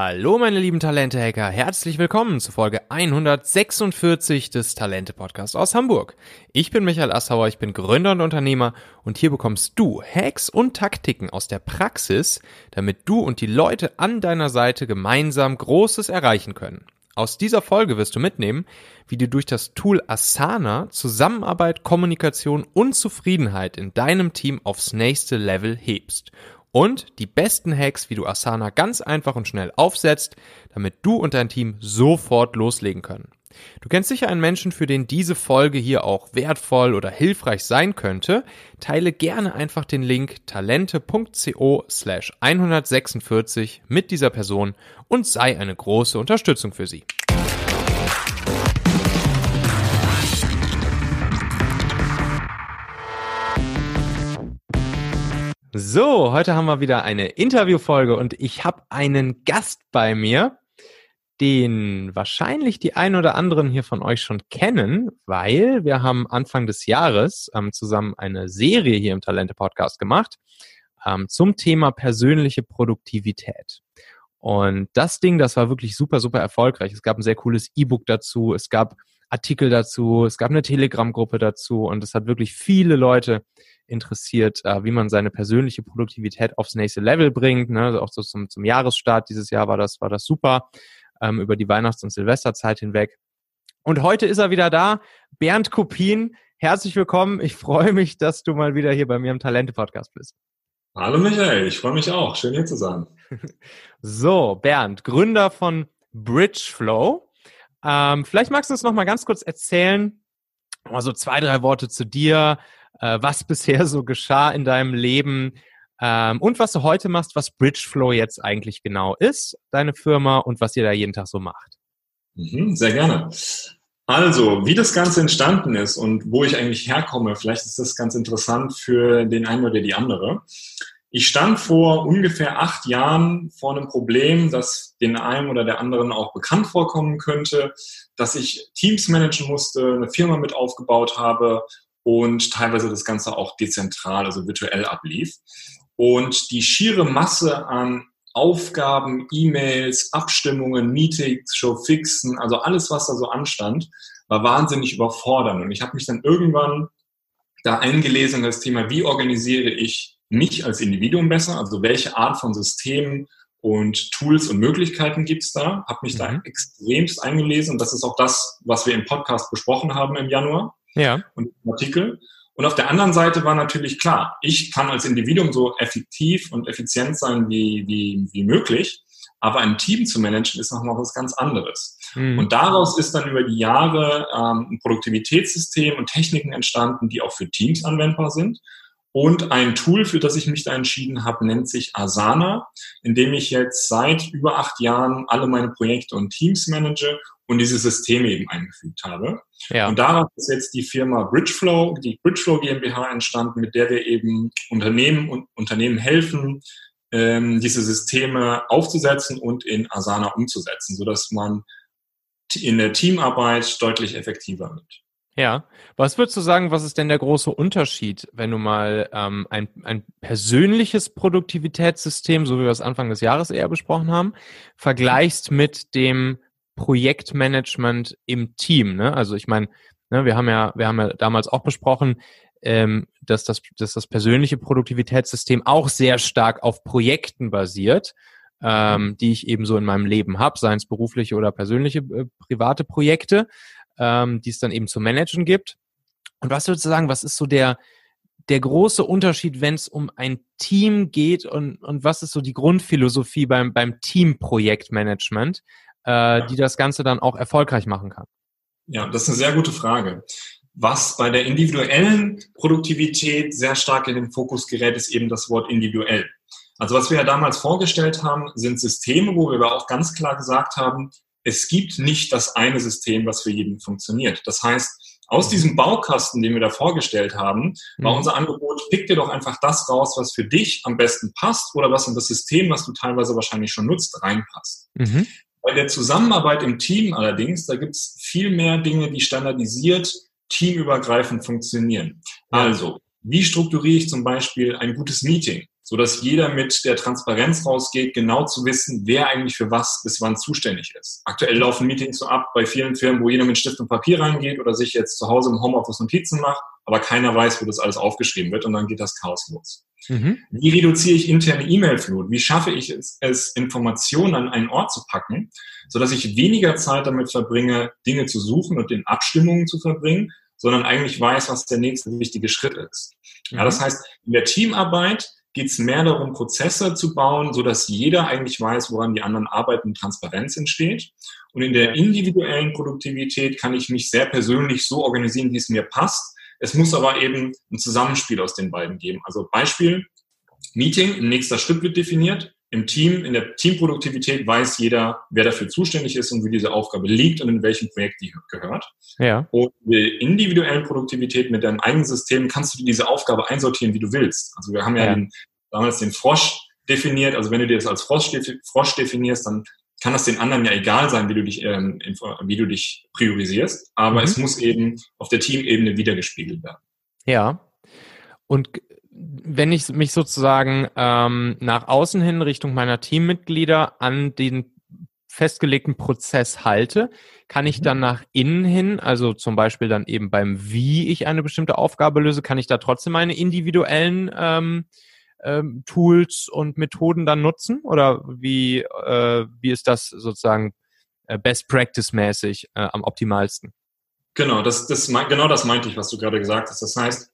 Hallo meine lieben Talente-Hacker, herzlich willkommen zu Folge 146 des Talente-Podcasts aus Hamburg. Ich bin Michael Assauer, ich bin Gründer und Unternehmer und hier bekommst du Hacks und Taktiken aus der Praxis, damit du und die Leute an deiner Seite gemeinsam Großes erreichen können. Aus dieser Folge wirst du mitnehmen, wie du durch das Tool Asana Zusammenarbeit, Kommunikation und Zufriedenheit in deinem Team aufs nächste Level hebst und die besten Hacks, wie du Asana ganz einfach und schnell aufsetzt, damit du und dein Team sofort loslegen können. Du kennst sicher einen Menschen, für den diese Folge hier auch wertvoll oder hilfreich sein könnte. Teile gerne einfach den Link talente.co slash 146 mit dieser Person und sei eine große Unterstützung für sie. So, heute haben wir wieder eine Interviewfolge und ich habe einen Gast bei mir, den wahrscheinlich die ein oder anderen hier von euch schon kennen, weil wir haben Anfang des Jahres ähm, zusammen eine Serie hier im Talente Podcast gemacht ähm, zum Thema persönliche Produktivität. Und das Ding, das war wirklich super, super erfolgreich. Es gab ein sehr cooles E-Book dazu, es gab Artikel dazu, es gab eine Telegram-Gruppe dazu und es hat wirklich viele Leute interessiert, äh, wie man seine persönliche Produktivität aufs nächste Level bringt. Ne? Also auch so zum, zum Jahresstart dieses Jahr war das, war das super, ähm, über die Weihnachts- und Silvesterzeit hinweg. Und heute ist er wieder da, Bernd Kopien. Herzlich willkommen. Ich freue mich, dass du mal wieder hier bei mir im Talente-Podcast bist. Hallo Michael, ich freue mich auch. Schön hier zu sein. So, Bernd, Gründer von Bridgeflow. Ähm, vielleicht magst du uns noch mal ganz kurz erzählen, mal so zwei, drei Worte zu dir, äh, was bisher so geschah in deinem Leben ähm, und was du heute machst, was Bridgeflow jetzt eigentlich genau ist, deine Firma und was ihr da jeden Tag so macht. Mhm, sehr gerne. Also, wie das Ganze entstanden ist und wo ich eigentlich herkomme, vielleicht ist das ganz interessant für den einen oder die andere. Ich stand vor ungefähr acht Jahren vor einem Problem, das den einen oder der anderen auch bekannt vorkommen könnte, dass ich Teams managen musste, eine Firma mit aufgebaut habe und teilweise das Ganze auch dezentral, also virtuell ablief. Und die schiere Masse an Aufgaben, E-Mails, Abstimmungen, Meetings, Showfixen, also alles, was da so anstand, war wahnsinnig überfordernd. Und ich habe mich dann irgendwann da eingelesen in das Thema, wie organisiere ich mich als Individuum besser, also welche Art von Systemen und Tools und Möglichkeiten gibt's da, habe mich mhm. da extremst eingelesen und das ist auch das, was wir im Podcast besprochen haben im Januar ja. und Artikel. Und auf der anderen Seite war natürlich klar, ich kann als Individuum so effektiv und effizient sein wie, wie, wie möglich, aber ein Team zu managen ist nochmal was ganz anderes. Mhm. Und daraus ist dann über die Jahre ähm, ein Produktivitätssystem und Techniken entstanden, die auch für Teams anwendbar sind. Und ein Tool, für das ich mich da entschieden habe, nennt sich Asana, in dem ich jetzt seit über acht Jahren alle meine Projekte und Teams manage und diese Systeme eben eingefügt habe. Ja. Und daraus ist jetzt die Firma Bridgeflow, die Bridgeflow GmbH entstanden, mit der wir eben Unternehmen und Unternehmen helfen, ähm, diese Systeme aufzusetzen und in Asana umzusetzen, sodass man in der Teamarbeit deutlich effektiver wird. Ja, was würdest du sagen, was ist denn der große Unterschied, wenn du mal ähm, ein, ein persönliches Produktivitätssystem, so wie wir es Anfang des Jahres eher besprochen haben, vergleichst mit dem Projektmanagement im Team. Ne? Also ich meine, ne, wir haben ja, wir haben ja damals auch besprochen, ähm, dass, das, dass das persönliche Produktivitätssystem auch sehr stark auf Projekten basiert, ähm, die ich eben so in meinem Leben habe, seien es berufliche oder persönliche äh, private Projekte, ähm, die es dann eben zu managen gibt. Und was würdest du sagen, was ist so der, der große Unterschied, wenn es um ein Team geht und, und was ist so die Grundphilosophie beim, beim Teamprojektmanagement? äh, die das Ganze dann auch erfolgreich machen kann? Ja, das ist eine sehr gute Frage. Was bei der individuellen Produktivität sehr stark in den Fokus gerät, ist eben das Wort individuell. Also was wir ja damals vorgestellt haben, sind Systeme, wo wir aber auch ganz klar gesagt haben, es gibt nicht das eine System, was für jeden funktioniert. Das heißt, aus diesem Baukasten, den wir da vorgestellt haben, war mhm. unser Angebot, pick dir doch einfach das raus, was für dich am besten passt oder was in das System, was du teilweise wahrscheinlich schon nutzt, reinpasst. Mhm. Bei der Zusammenarbeit im Team allerdings, da gibt es viel mehr Dinge, die standardisiert, teamübergreifend funktionieren. Also, wie strukturiere ich zum Beispiel ein gutes Meeting? So dass jeder mit der Transparenz rausgeht, genau zu wissen, wer eigentlich für was bis wann zuständig ist. Aktuell laufen Meetings so ab bei vielen Firmen, wo jeder mit Stift und Papier reingeht oder sich jetzt zu Hause im Homeoffice Notizen macht, aber keiner weiß, wo das alles aufgeschrieben wird und dann geht das Chaos los. Mhm. Wie reduziere ich interne E-Mail-Flut? Wie schaffe ich es, es, Informationen an einen Ort zu packen, sodass ich weniger Zeit damit verbringe, Dinge zu suchen und in Abstimmungen zu verbringen, sondern eigentlich weiß, was der nächste wichtige Schritt ist. Ja, das mhm. heißt, in der Teamarbeit geht es mehr darum, Prozesse zu bauen, so dass jeder eigentlich weiß, woran die anderen arbeiten, Transparenz entsteht. Und in der individuellen Produktivität kann ich mich sehr persönlich so organisieren, wie es mir passt. Es muss aber eben ein Zusammenspiel aus den beiden geben. Also Beispiel, Meeting, ein nächster Schritt wird definiert im Team, in der Teamproduktivität weiß jeder, wer dafür zuständig ist und wie diese Aufgabe liegt und in welchem Projekt die gehört. Ja. Und in der individuellen Produktivität mit deinem eigenen System kannst du diese Aufgabe einsortieren, wie du willst. Also wir haben ja, ja. Den, damals den Frosch definiert. Also wenn du dir das als Frosch, Frosch definierst, dann kann das den anderen ja egal sein, wie du dich, ähm, wie du dich priorisierst. Aber mhm. es muss eben auf der Teamebene wiedergespiegelt werden. Ja. Und wenn ich mich sozusagen ähm, nach außen hin Richtung meiner Teammitglieder an den festgelegten Prozess halte, kann ich dann mhm. nach innen hin, also zum Beispiel dann eben beim Wie ich eine bestimmte Aufgabe löse, kann ich da trotzdem meine individuellen ähm, ähm, Tools und Methoden dann nutzen? Oder wie, äh, wie ist das sozusagen äh, Best Practice mäßig äh, am optimalsten? Genau, das, das, genau das meinte ich, was du gerade gesagt hast. Das heißt,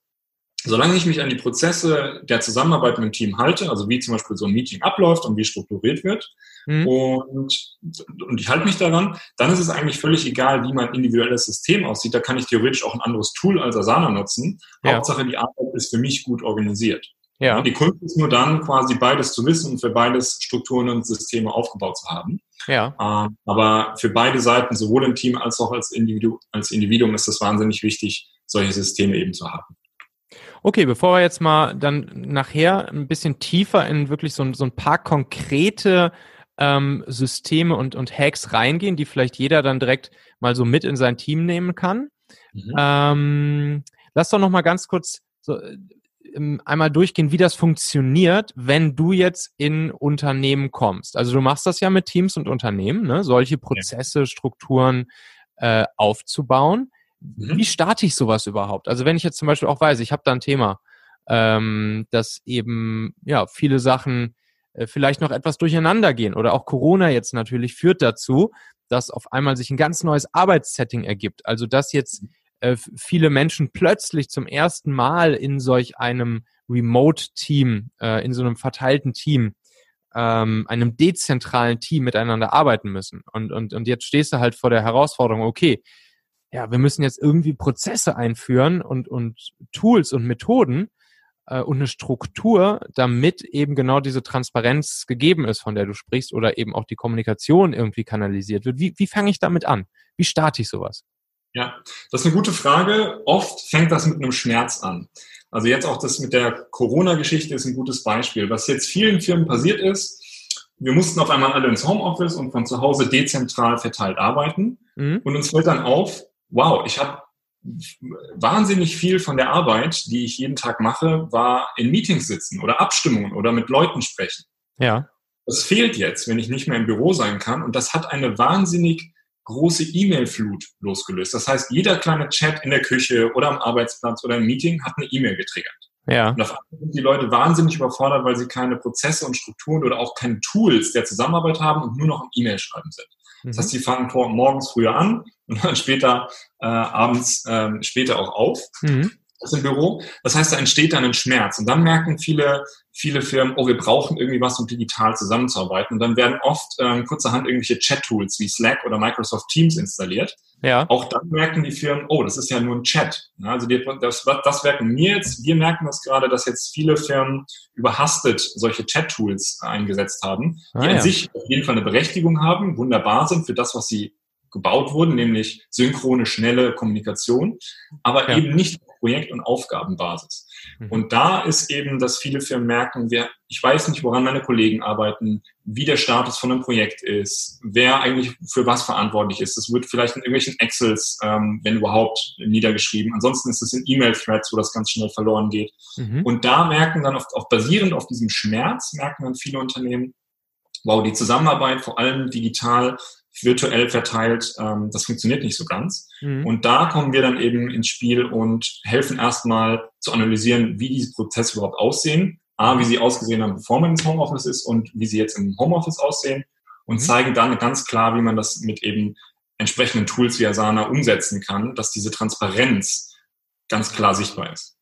solange ich mich an die Prozesse der Zusammenarbeit mit dem Team halte, also wie zum Beispiel so ein Meeting abläuft und wie strukturiert wird, mhm. und, und ich halte mich daran, dann ist es eigentlich völlig egal, wie mein individuelles System aussieht. Da kann ich theoretisch auch ein anderes Tool als Asana nutzen. Ja. Hauptsache, die Arbeit ist für mich gut organisiert. Ja. Die Kunst ist nur dann, quasi beides zu wissen und für beides Strukturen und Systeme aufgebaut zu haben. Ja. Ähm, aber für beide Seiten, sowohl im Team als auch als, Individu als Individuum, ist es wahnsinnig wichtig, solche Systeme eben zu haben. Okay, bevor wir jetzt mal dann nachher ein bisschen tiefer in wirklich so, so ein paar konkrete ähm, Systeme und, und Hacks reingehen, die vielleicht jeder dann direkt mal so mit in sein Team nehmen kann. Mhm. Ähm, lass doch noch mal ganz kurz so, ähm, einmal durchgehen, wie das funktioniert, wenn du jetzt in Unternehmen kommst. Also du machst das ja mit Teams und Unternehmen, ne? solche Prozesse. Strukturen äh, aufzubauen. Mhm. Wie starte ich sowas überhaupt? Also wenn ich jetzt zum Beispiel auch weiß, ich habe da ein Thema, ähm, dass eben ja viele Sachen äh, vielleicht noch etwas durcheinander gehen oder auch Corona jetzt natürlich führt dazu, dass auf einmal sich ein ganz neues Arbeitssetting ergibt. Also dass jetzt äh, viele Menschen plötzlich zum ersten Mal in solch einem Remote-Team, äh, in so einem verteilten Team, ähm, einem dezentralen Team miteinander arbeiten müssen. Und, und, und jetzt stehst du halt vor der Herausforderung, okay, ja, wir müssen jetzt irgendwie Prozesse einführen und, und Tools und Methoden äh, und eine Struktur, damit eben genau diese Transparenz gegeben ist, von der du sprichst, oder eben auch die Kommunikation irgendwie kanalisiert wird. Wie, wie fange ich damit an? Wie starte ich sowas? Ja, das ist eine gute Frage. Oft fängt das mit einem Schmerz an. Also jetzt auch das mit der Corona-Geschichte ist ein gutes Beispiel. Was jetzt vielen Firmen passiert ist, wir mussten auf einmal alle ins Homeoffice und von zu Hause dezentral verteilt arbeiten. Mhm. Und uns fällt dann auf, wow, ich habe wahnsinnig viel von der Arbeit, die ich jeden Tag mache, war in Meetings sitzen oder Abstimmungen oder mit Leuten sprechen. Ja. Das fehlt jetzt, wenn ich nicht mehr im Büro sein kann. Und das hat eine wahnsinnig große E-Mail-Flut losgelöst. Das heißt, jeder kleine Chat in der Küche oder am Arbeitsplatz oder im Meeting hat eine E-Mail getriggert. Ja. Und auf einmal sind die Leute wahnsinnig überfordert, weil sie keine Prozesse und Strukturen oder auch keine Tools der Zusammenarbeit haben und nur noch im E-Mail schreiben sind. Das heißt, sie fangen morgens früher an und dann später äh, abends äh, später auch auf. Mhm. Das im Büro. Das heißt, da entsteht dann ein Schmerz. Und dann merken viele, viele Firmen, oh, wir brauchen irgendwie was, um digital zusammenzuarbeiten. Und dann werden oft ähm, kurzerhand irgendwelche Chat-Tools wie Slack oder Microsoft Teams installiert. Ja. Auch dann merken die Firmen, oh, das ist ja nur ein Chat. Also die, das, das merken wir jetzt. Wir merken das gerade, dass jetzt viele Firmen überhastet solche Chat-Tools eingesetzt haben, die ah, ja. an sich auf jeden Fall eine Berechtigung haben, wunderbar sind für das, was sie gebaut wurden, nämlich synchrone, schnelle Kommunikation, aber ja. eben nicht Projekt- und Aufgabenbasis. Mhm. Und da ist eben, dass viele Firmen merken, wer, ich weiß nicht, woran meine Kollegen arbeiten, wie der Status von einem Projekt ist, wer eigentlich für was verantwortlich ist. Das wird vielleicht in irgendwelchen Excels, ähm, wenn überhaupt, niedergeschrieben. Ansonsten ist es in E-Mail-Threads, wo das ganz schnell verloren geht. Mhm. Und da merken dann, auf, auf basierend auf diesem Schmerz, merken dann viele Unternehmen, wow, die Zusammenarbeit, vor allem digital, virtuell verteilt, ähm, das funktioniert nicht so ganz. Mhm. Und da kommen wir dann eben ins Spiel und helfen erstmal zu analysieren, wie diese Prozesse überhaupt aussehen. A, wie sie ausgesehen haben, bevor man ins Homeoffice ist und wie sie jetzt im Homeoffice aussehen und mhm. zeigen dann ganz klar, wie man das mit eben entsprechenden Tools wie Asana umsetzen kann, dass diese Transparenz ganz klar sichtbar ist.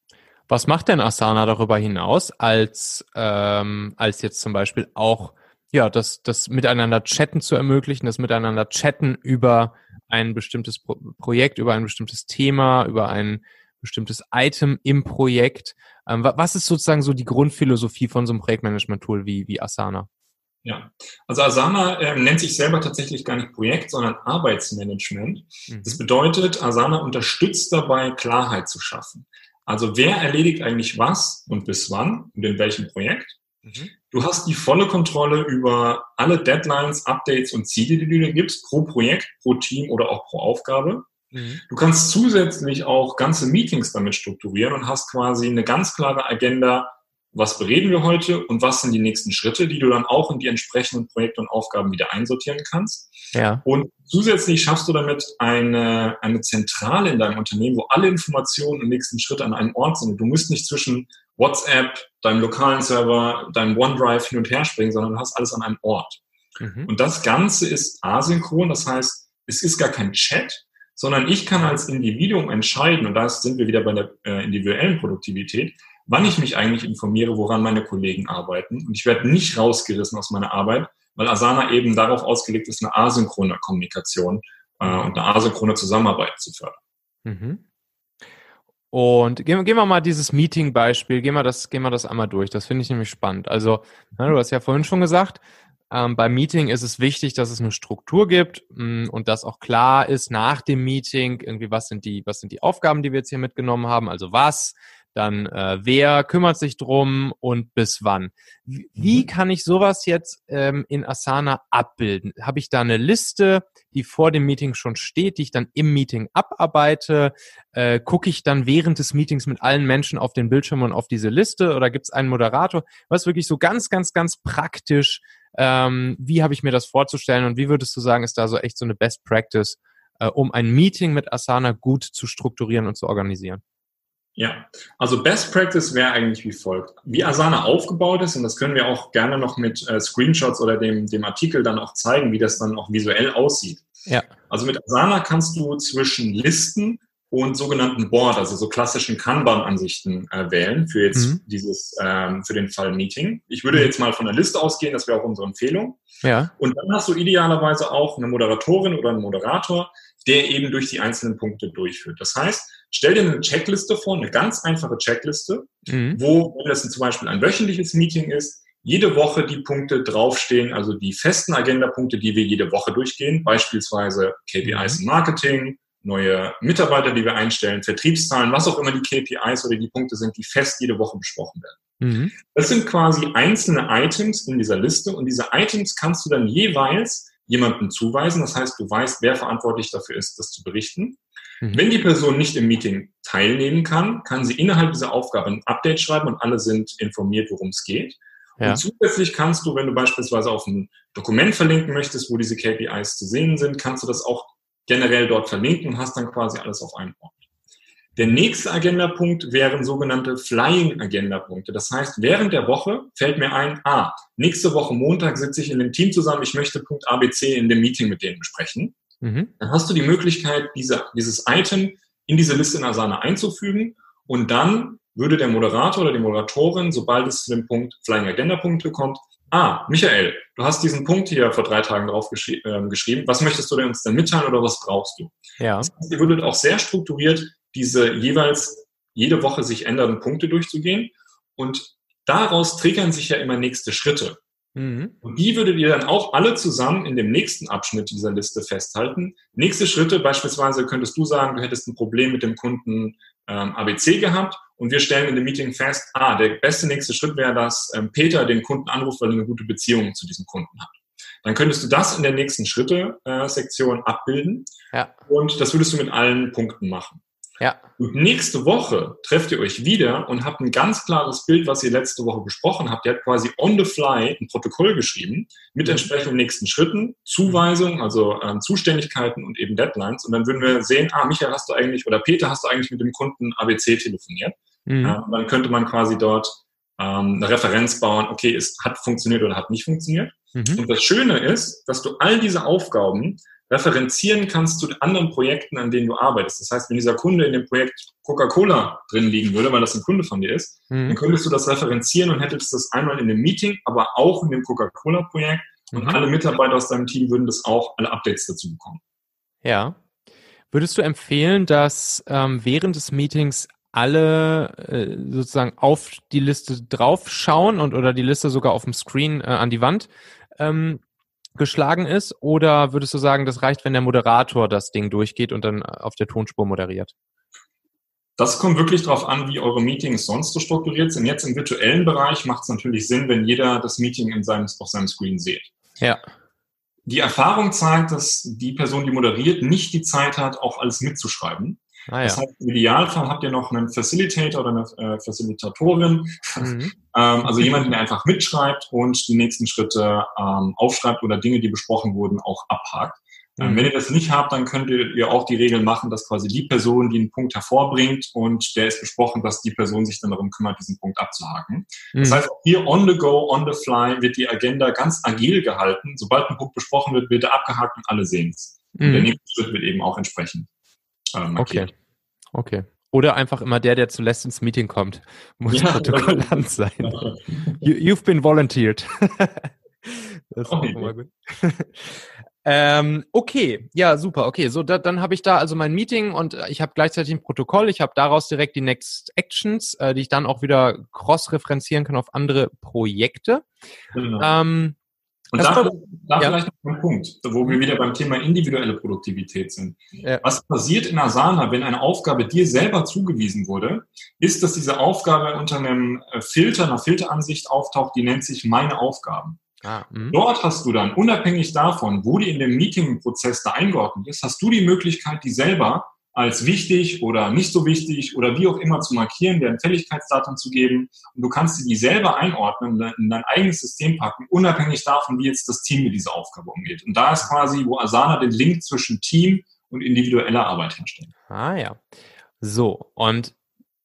Was macht denn Asana darüber hinaus, als, ähm, als jetzt zum Beispiel auch ja, das, das miteinander chatten zu ermöglichen, das miteinander chatten über ein bestimmtes Pro Projekt, über ein bestimmtes Thema, über ein bestimmtes Item im Projekt. Ähm, was ist sozusagen so die Grundphilosophie von so einem Projektmanagement-Tool wie, wie Asana? Ja, also Asana äh, nennt sich selber tatsächlich gar nicht Projekt, sondern Arbeitsmanagement. Mhm. Das bedeutet, Asana unterstützt dabei, Klarheit zu schaffen. Also wer erledigt eigentlich was und bis wann und in welchem Projekt? Mhm. Du hast die volle Kontrolle über alle Deadlines, Updates und Ziele, die du dir gibst, pro Projekt, pro Team oder auch pro Aufgabe. Mhm. Du kannst zusätzlich auch ganze Meetings damit strukturieren und hast quasi eine ganz klare Agenda, was bereden wir heute und was sind die nächsten Schritte, die du dann auch in die entsprechenden Projekte und Aufgaben wieder einsortieren kannst. Ja. Und zusätzlich schaffst du damit eine, eine Zentrale in deinem Unternehmen, wo alle Informationen und nächsten Schritte an einem Ort sind. Du musst nicht zwischen WhatsApp, deinem lokalen Server, deinem OneDrive hin und her springen, sondern du hast alles an einem Ort. Mhm. Und das Ganze ist asynchron, das heißt, es ist gar kein Chat, sondern ich kann als Individuum entscheiden, und da sind wir wieder bei der äh, individuellen Produktivität, wann ich mich eigentlich informiere, woran meine Kollegen arbeiten. Und ich werde nicht rausgerissen aus meiner Arbeit, weil Asana eben darauf ausgelegt ist, eine asynchrone Kommunikation äh, und eine asynchrone Zusammenarbeit zu fördern. Mhm. Und gehen, gehen wir mal dieses Meeting-Beispiel, gehen wir das, gehen wir das einmal durch. Das finde ich nämlich spannend. Also, na, du hast ja vorhin schon gesagt, ähm, beim Meeting ist es wichtig, dass es eine Struktur gibt mh, mm, und dass auch klar ist nach dem Meeting irgendwie, was sind die, was sind die Aufgaben, die wir jetzt hier mitgenommen haben. Also was, dann äh, wer kümmert sich drum und bis wann. Wie, mhm. kann ich sowas jetzt ähm, in Asana abbilden? Habe ich da eine Liste, die vor dem Meeting schon steht, die ich dann im Meeting abarbeite? Äh, Gucke ich dann während des Meetings mit allen Menschen auf den Bildschirm und auf diese Liste oder gibt es einen Moderator? Was wirklich so ganz, ganz, ganz praktisch, ähm, wie habe ich mir das vorzustellen und wie würdest du sagen, ist da so echt so eine Best Practice, äh, um ein Meeting mit Asana gut zu strukturieren und zu organisieren? Ja, also Best Practice wäre eigentlich wie folgt. Wie Asana aufgebaut ist, und das können wir auch gerne noch mit äh, Screenshots oder dem, dem Artikel dann auch zeigen, wie das dann auch visuell aussieht. Ja. Also mit Asana kannst du zwischen Listen und sogenannten Board, also so klassischen Kanban-Ansichten äh, wählen für jetzt mhm. dieses, ähm, für den Fall Meeting. Ich würde jetzt mal von der Liste ausgehen, das wäre auch unsere Empfehlung. Ja. Und dann hast du idealerweise auch eine Moderatorin oder einen Moderator, der eben durch die einzelnen Punkte durchführt. Das heißt, stell dir eine Checkliste vor, eine ganz einfache Checkliste, mhm. wo, wenn das zum Beispiel ein wöchentliches Meeting ist, jede Woche die Punkte draufstehen, also die festen Agendapunkte, die wir jede Woche durchgehen, beispielsweise KPIs im Marketing, neue Mitarbeiter, die wir einstellen, Vertriebszahlen, was auch immer die KPIs oder die Punkte sind, die fest jede Woche besprochen werden. Mhm. Das sind quasi einzelne Items in dieser Liste und diese Items kannst du dann jeweils jemandem zuweisen. Das heißt, du weißt, wer verantwortlich dafür ist, das zu berichten. Mhm. Wenn die Person nicht im Meeting teilnehmen kann, kann sie innerhalb dieser Aufgabe ein Update schreiben und alle sind informiert, worum es geht. Ja. Und zusätzlich kannst du, wenn du beispielsweise auf ein Dokument verlinken möchtest, wo diese KPIs zu sehen sind, kannst du das auch generell dort verlinken und hast dann quasi alles auf einem Ort. Der nächste Agendapunkt wären sogenannte Flying Agendapunkte. Das heißt, während der Woche fällt mir ein, ah, nächste Woche Montag sitze ich in dem Team zusammen, ich möchte Punkt ABC in dem Meeting mit denen besprechen. Mhm. Dann hast du die Möglichkeit, diese, dieses Item in diese Liste in Asana einzufügen und dann würde der Moderator oder die Moderatorin, sobald es zu dem Punkt Flying Agenda Punkte kommt, ah, Michael, du hast diesen Punkt hier vor drei Tagen drauf geschri äh, geschrieben, was möchtest du denn uns denn mitteilen oder was brauchst du? Ja. Das heißt, ihr würdet auch sehr strukturiert diese jeweils jede Woche sich ändernden Punkte durchzugehen. Und daraus triggern sich ja immer nächste Schritte. Mhm. Und die würdet ihr dann auch alle zusammen in dem nächsten Abschnitt dieser Liste festhalten. Nächste Schritte, beispielsweise könntest du sagen, du hättest ein Problem mit dem Kunden ähm, ABC gehabt und wir stellen in dem Meeting fest, ah, der beste nächste Schritt wäre, dass ähm, Peter den Kunden anruft, weil er eine gute Beziehung zu diesem Kunden hat. Dann könntest du das in der nächsten Schritte-Sektion äh, abbilden ja. und das würdest du mit allen Punkten machen. Ja. Und nächste Woche trefft ihr euch wieder und habt ein ganz klares Bild, was ihr letzte Woche besprochen habt. Ihr habt quasi on the fly ein Protokoll geschrieben mit entsprechenden nächsten Schritten, Zuweisungen, also ähm, Zuständigkeiten und eben Deadlines. Und dann würden wir sehen, ah, Michael, hast du eigentlich oder Peter, hast du eigentlich mit dem Kunden ABC telefoniert? Mhm. Äh, dann könnte man quasi dort ähm, eine Referenz bauen, okay, es hat funktioniert oder hat nicht funktioniert. Mhm. Und das Schöne ist, dass du all diese Aufgaben referenzieren kannst zu anderen Projekten, an denen du arbeitest. Das heißt, wenn dieser Kunde in dem Projekt Coca-Cola drin liegen würde, weil das ein Kunde von dir ist, mhm. dann könntest du das referenzieren und hättest das einmal in dem Meeting, aber auch in dem Coca-Cola-Projekt und mhm. alle Mitarbeiter aus deinem Team würden das auch, alle Updates dazu bekommen. Ja. Würdest du empfehlen, dass ähm, während des Meetings alle äh, sozusagen auf die Liste draufschauen und oder die Liste sogar auf dem Screen äh, an die Wand ähm, geschlagen ist? Oder würdest du sagen, das reicht, wenn der Moderator das Ding durchgeht und dann auf der Tonspur moderiert? Das kommt wirklich darauf an, wie eure Meetings sonst so strukturiert sind. Jetzt im virtuellen Bereich macht es natürlich Sinn, wenn jeder das Meeting in seinem, auf seinem Screen sieht. Ja. Die Erfahrung zeigt, dass die Person, die moderiert, nicht die Zeit hat, auch alles mitzuschreiben. Ah, ja. Das heißt, im Idealfall habt ihr noch einen Facilitator oder eine äh, Facilitatorin, mhm. ähm, also jemanden, der einfach mitschreibt und die nächsten Schritte ähm, aufschreibt oder Dinge, die besprochen wurden, auch abhakt. Ähm, mhm. wenn ihr das nicht habt, dann könnt ihr auch die Regel machen, dass quasi die Person, die einen Punkt hervorbringt und der ist besprochen, dass die Person sich dann darum kümmert, diesen Punkt abzuhaken. Mhm. Das heißt, hier on the go, on the fly wird die Agenda ganz agil gehalten. Sobald ein Punkt besprochen wird, wird er abgehakt und alle sehen es. Mhm. Der nächste Schritt wird eben auch entsprechend äh, markiert. Okay. Okay. Oder einfach immer der, der zuletzt ins Meeting kommt, muss ja, Protokollant sein. You, you've been volunteered. das ist auch mal gut. ähm, okay, ja, super. Okay, so da, dann habe ich da also mein Meeting und ich habe gleichzeitig ein Protokoll. Ich habe daraus direkt die Next Actions, äh, die ich dann auch wieder cross-referenzieren kann auf andere Projekte. Genau. Ähm, und da, da ja. vielleicht noch ein Punkt, wo wir wieder beim Thema individuelle Produktivität sind. Ja. Was passiert in Asana, wenn eine Aufgabe dir selber zugewiesen wurde, ist, dass diese Aufgabe unter einem äh, Filter, einer Filteransicht auftaucht, die nennt sich meine Aufgaben. Ah, mhm. Dort hast du dann, unabhängig davon, wo die in dem Meeting-Prozess da eingeordnet ist, hast du die Möglichkeit, die selber als wichtig oder nicht so wichtig oder wie auch immer zu markieren, deren Fälligkeitsdatum zu geben. Und du kannst die selber einordnen in dein eigenes System packen, unabhängig davon, wie jetzt das Team mit dieser Aufgabe umgeht. Und da ist quasi, wo Asana den Link zwischen Team und individueller Arbeit herstellt. Ah ja. So, und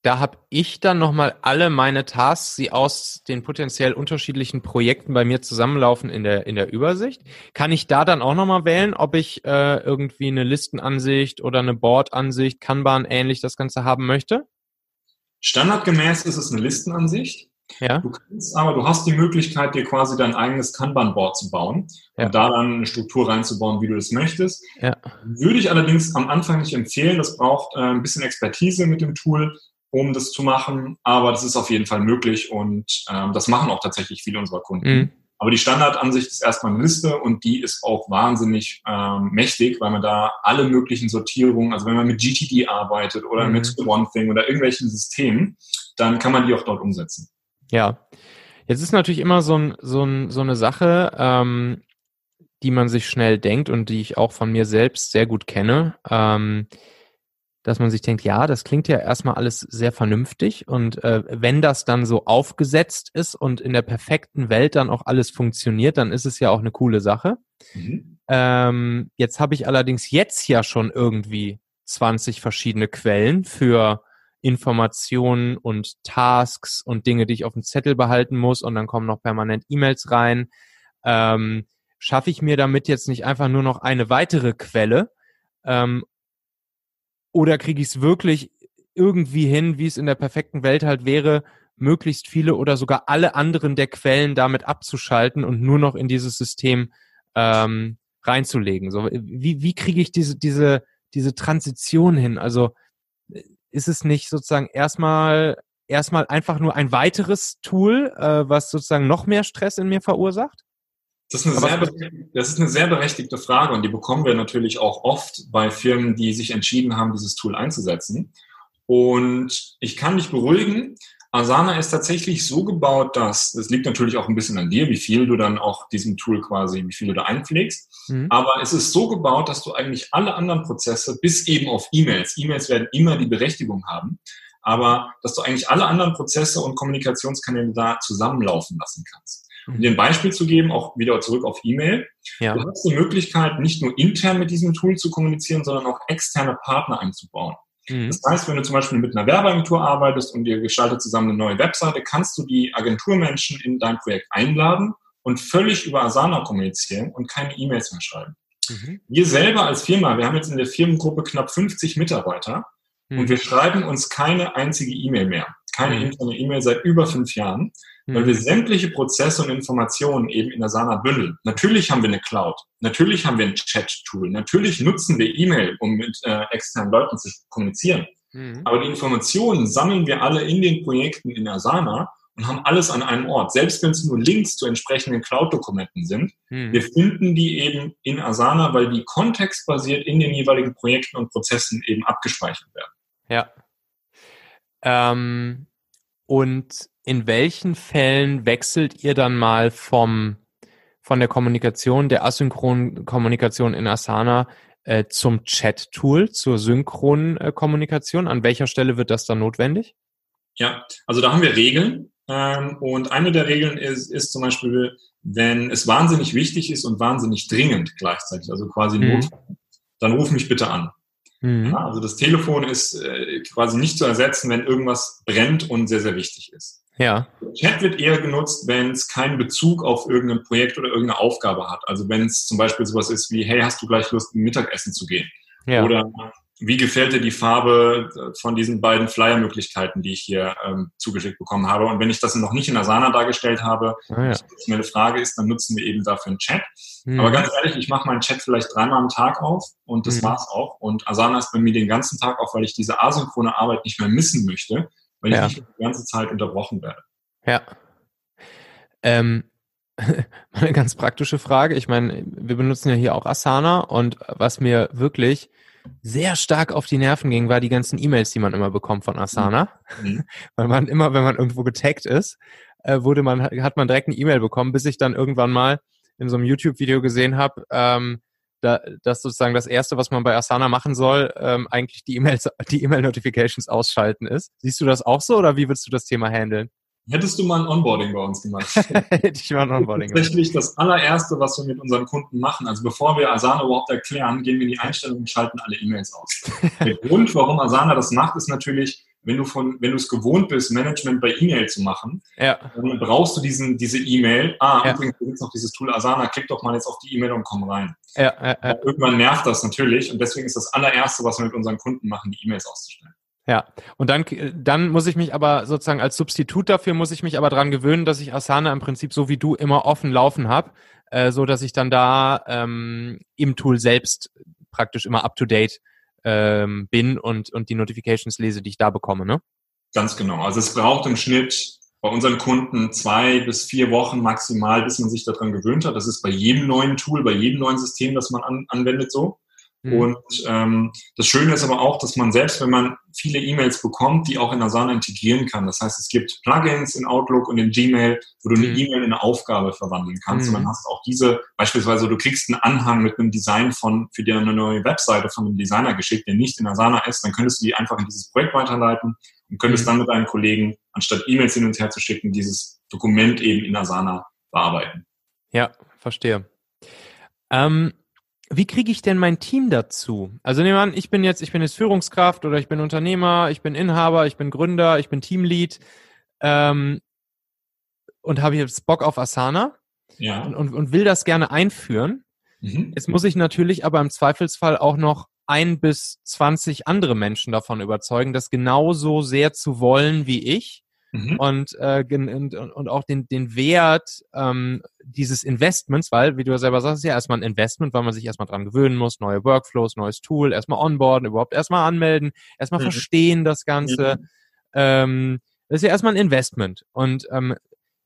da habe ich dann nochmal alle meine Tasks, die aus den potenziell unterschiedlichen Projekten bei mir zusammenlaufen in der, in der Übersicht. Kann ich da dann auch nochmal wählen, ob ich äh, irgendwie eine Listenansicht oder eine Boardansicht, Kanban ähnlich das Ganze haben möchte? Standardgemäß ist es eine Listenansicht. Ja. Du kannst aber, du hast die Möglichkeit, dir quasi dein eigenes Kanban-Board zu bauen ja. und da dann eine Struktur reinzubauen, wie du das möchtest. Ja. Würde ich allerdings am Anfang nicht empfehlen. Das braucht äh, ein bisschen Expertise mit dem Tool um das zu machen, aber das ist auf jeden Fall möglich und ähm, das machen auch tatsächlich viele unserer Kunden. Mhm. Aber die Standardansicht ist erstmal eine Liste und die ist auch wahnsinnig ähm, mächtig, weil man da alle möglichen Sortierungen, also wenn man mit GTD arbeitet oder mhm. mit One Thing oder irgendwelchen Systemen, dann kann man die auch dort umsetzen. Ja. Jetzt ist natürlich immer so, ein, so, ein, so eine Sache, ähm, die man sich schnell denkt und die ich auch von mir selbst sehr gut kenne. Ähm, dass man sich denkt, ja, das klingt ja erstmal alles sehr vernünftig und äh, wenn das dann so aufgesetzt ist und in der perfekten Welt dann auch alles funktioniert, dann ist es ja auch eine coole Sache. Mhm. Ähm, jetzt habe ich allerdings jetzt ja schon irgendwie 20 verschiedene Quellen für Informationen und Tasks und Dinge, die ich auf dem Zettel behalten muss und dann kommen noch permanent E-Mails rein. Ähm, schaffe ich mir damit jetzt nicht einfach nur noch eine weitere Quelle ähm, oder kriege ich es wirklich irgendwie hin, wie es in der perfekten Welt halt wäre, möglichst viele oder sogar alle anderen der Quellen damit abzuschalten und nur noch in dieses System ähm, reinzulegen. So, wie, wie kriege ich diese, diese, diese Transition hin? Also ist es nicht sozusagen erstmal erstmal einfach nur ein weiteres Tool, äh, was sozusagen noch mehr Stress in mir verursacht? Das ist, eine sehr, das ist eine sehr berechtigte Frage und die bekommen wir natürlich auch oft bei Firmen, die sich entschieden haben, dieses Tool einzusetzen. Und ich kann dich beruhigen, Asana ist tatsächlich so gebaut, dass, es liegt natürlich auch ein bisschen an dir, wie viel du dann auch diesem Tool quasi, wie viel du da einpflegst. Mhm. Aber es ist so gebaut, dass du eigentlich alle anderen Prozesse, bis eben auf E-Mails, E-Mails werden immer die Berechtigung haben, aber dass du eigentlich alle anderen Prozesse und Kommunikationskanäle da zusammenlaufen lassen kannst. Um dir ein Beispiel zu geben, auch wieder zurück auf E-Mail. Ja. Du hast die Möglichkeit, nicht nur intern mit diesem Tool zu kommunizieren, sondern auch externe Partner einzubauen. Mhm. Das heißt, wenn du zum Beispiel mit einer Werbeagentur arbeitest und ihr gestaltet zusammen eine neue Webseite, kannst du die Agenturmenschen in dein Projekt einladen und völlig über Asana kommunizieren und keine E-Mails mehr schreiben. Mhm. Wir selber als Firma, wir haben jetzt in der Firmengruppe knapp 50 Mitarbeiter mhm. und wir schreiben uns keine einzige E-Mail mehr. Keine mhm. interne E-Mail seit über fünf Jahren weil wir mhm. sämtliche Prozesse und Informationen eben in Asana bündeln. Natürlich haben wir eine Cloud, natürlich haben wir ein Chat-Tool, natürlich nutzen wir E-Mail, um mit äh, externen Leuten zu kommunizieren. Mhm. Aber die Informationen sammeln wir alle in den Projekten in Asana und haben alles an einem Ort. Selbst wenn es nur Links zu entsprechenden Cloud-Dokumenten sind, mhm. wir finden die eben in Asana, weil die kontextbasiert in den jeweiligen Projekten und Prozessen eben abgespeichert werden. Ja. Ähm, und in welchen Fällen wechselt ihr dann mal vom, von der Kommunikation, der asynchronen Kommunikation in Asana äh, zum Chat-Tool, zur synchronen äh, Kommunikation? An welcher Stelle wird das dann notwendig? Ja, also da haben wir Regeln. Ähm, und eine der Regeln ist, ist zum Beispiel, wenn es wahnsinnig wichtig ist und wahnsinnig dringend gleichzeitig, also quasi mhm. Not, dann ruf mich bitte an. Mhm. Ja, also das Telefon ist äh, quasi nicht zu ersetzen, wenn irgendwas brennt und sehr, sehr wichtig ist. Ja. Chat wird eher genutzt, wenn es keinen Bezug auf irgendein Projekt oder irgendeine Aufgabe hat. Also wenn es zum Beispiel sowas ist wie, hey, hast du gleich Lust, Mittagessen zu gehen? Ja. Oder wie gefällt dir die Farbe von diesen beiden Flyer-Möglichkeiten, die ich hier ähm, zugeschickt bekommen habe? Und wenn ich das noch nicht in Asana dargestellt habe, ah, ja. mir eine Frage ist, dann nutzen wir eben dafür einen Chat. Mhm. Aber ganz ehrlich, ich mache meinen Chat vielleicht dreimal am Tag auf und das mhm. war's auch. Und Asana ist bei mir den ganzen Tag auf, weil ich diese asynchrone Arbeit nicht mehr missen möchte weil ja. ich nicht die ganze Zeit unterbrochen werde. Ja. Ähm, eine ganz praktische Frage. Ich meine, wir benutzen ja hier auch Asana und was mir wirklich sehr stark auf die Nerven ging, war die ganzen E-Mails, die man immer bekommt von Asana. Mhm. Weil man immer, wenn man irgendwo getaggt ist, äh, wurde man, hat man direkt eine E-Mail bekommen, bis ich dann irgendwann mal in so einem YouTube-Video gesehen habe, ähm, da, dass sozusagen das erste, was man bei Asana machen soll, ähm, eigentlich die E-Mails, die E-Mail-Notifications ausschalten ist. Siehst du das auch so oder wie würdest du das Thema handeln? Hättest du mal ein Onboarding bei uns gemacht? Hätte ich mal ein Onboarding gemacht. Tatsächlich das allererste, was wir mit unseren Kunden machen. Also bevor wir Asana überhaupt erklären, gehen wir in die Einstellung und schalten alle E-Mails aus. Der Grund, warum Asana das macht, ist natürlich, wenn du von, wenn du es gewohnt bist, Management bei E-Mail zu machen, ja. dann brauchst du diesen, diese E-Mail. Ah, ja. übrigens, gibt es noch dieses Tool Asana, klick doch mal jetzt auf die E-Mail und komm rein. Ja, Irgendwann nervt das natürlich und deswegen ist das allererste, was wir mit unseren Kunden machen, die E-Mails auszustellen. Ja, und dann, dann muss ich mich aber sozusagen als Substitut dafür, muss ich mich aber dran gewöhnen, dass ich Asana im Prinzip so wie du immer offen laufen habe, äh, so dass ich dann da ähm, im Tool selbst praktisch immer up to date ähm, bin und, und die Notifications lese, die ich da bekomme, ne? Ganz genau. Also es braucht im Schnitt bei unseren Kunden zwei bis vier Wochen maximal, bis man sich daran gewöhnt hat. Das ist bei jedem neuen Tool, bei jedem neuen System, das man an, anwendet so. Mhm. Und ähm, das Schöne ist aber auch, dass man selbst, wenn man viele E-Mails bekommt, die auch in Asana integrieren kann. Das heißt, es gibt Plugins in Outlook und in Gmail, wo du eine mhm. E-Mail in eine Aufgabe verwandeln kannst. Mhm. Und dann hast du auch diese, beispielsweise du kriegst einen Anhang mit einem Design von, für dir eine neue Webseite von einem Designer geschickt, der nicht in Asana ist, dann könntest du die einfach in dieses Projekt weiterleiten und könntest mhm. dann mit deinen Kollegen, anstatt E-Mails hin und her zu schicken, dieses Dokument eben in Asana bearbeiten. Ja, verstehe. Ähm, wie kriege ich denn mein Team dazu? Also nehmen wir an, ich bin jetzt, ich bin jetzt Führungskraft oder ich bin Unternehmer, ich bin Inhaber, ich bin Gründer, ich bin Teamlead ähm, und habe jetzt Bock auf Asana ja. und, und, und will das gerne einführen. Mhm. Jetzt muss ich natürlich aber im Zweifelsfall auch noch ein bis zwanzig andere Menschen davon überzeugen, das genauso sehr zu wollen wie ich mhm. und, äh, und, und auch den, den Wert ähm, dieses Investments, weil, wie du ja selber sagst, ist ja erstmal ein Investment, weil man sich erstmal dran gewöhnen muss, neue Workflows, neues Tool, erstmal onboarden, überhaupt erstmal anmelden, erstmal mhm. verstehen das Ganze. Mhm. Ähm, das ist ja erstmal ein Investment. Und ähm,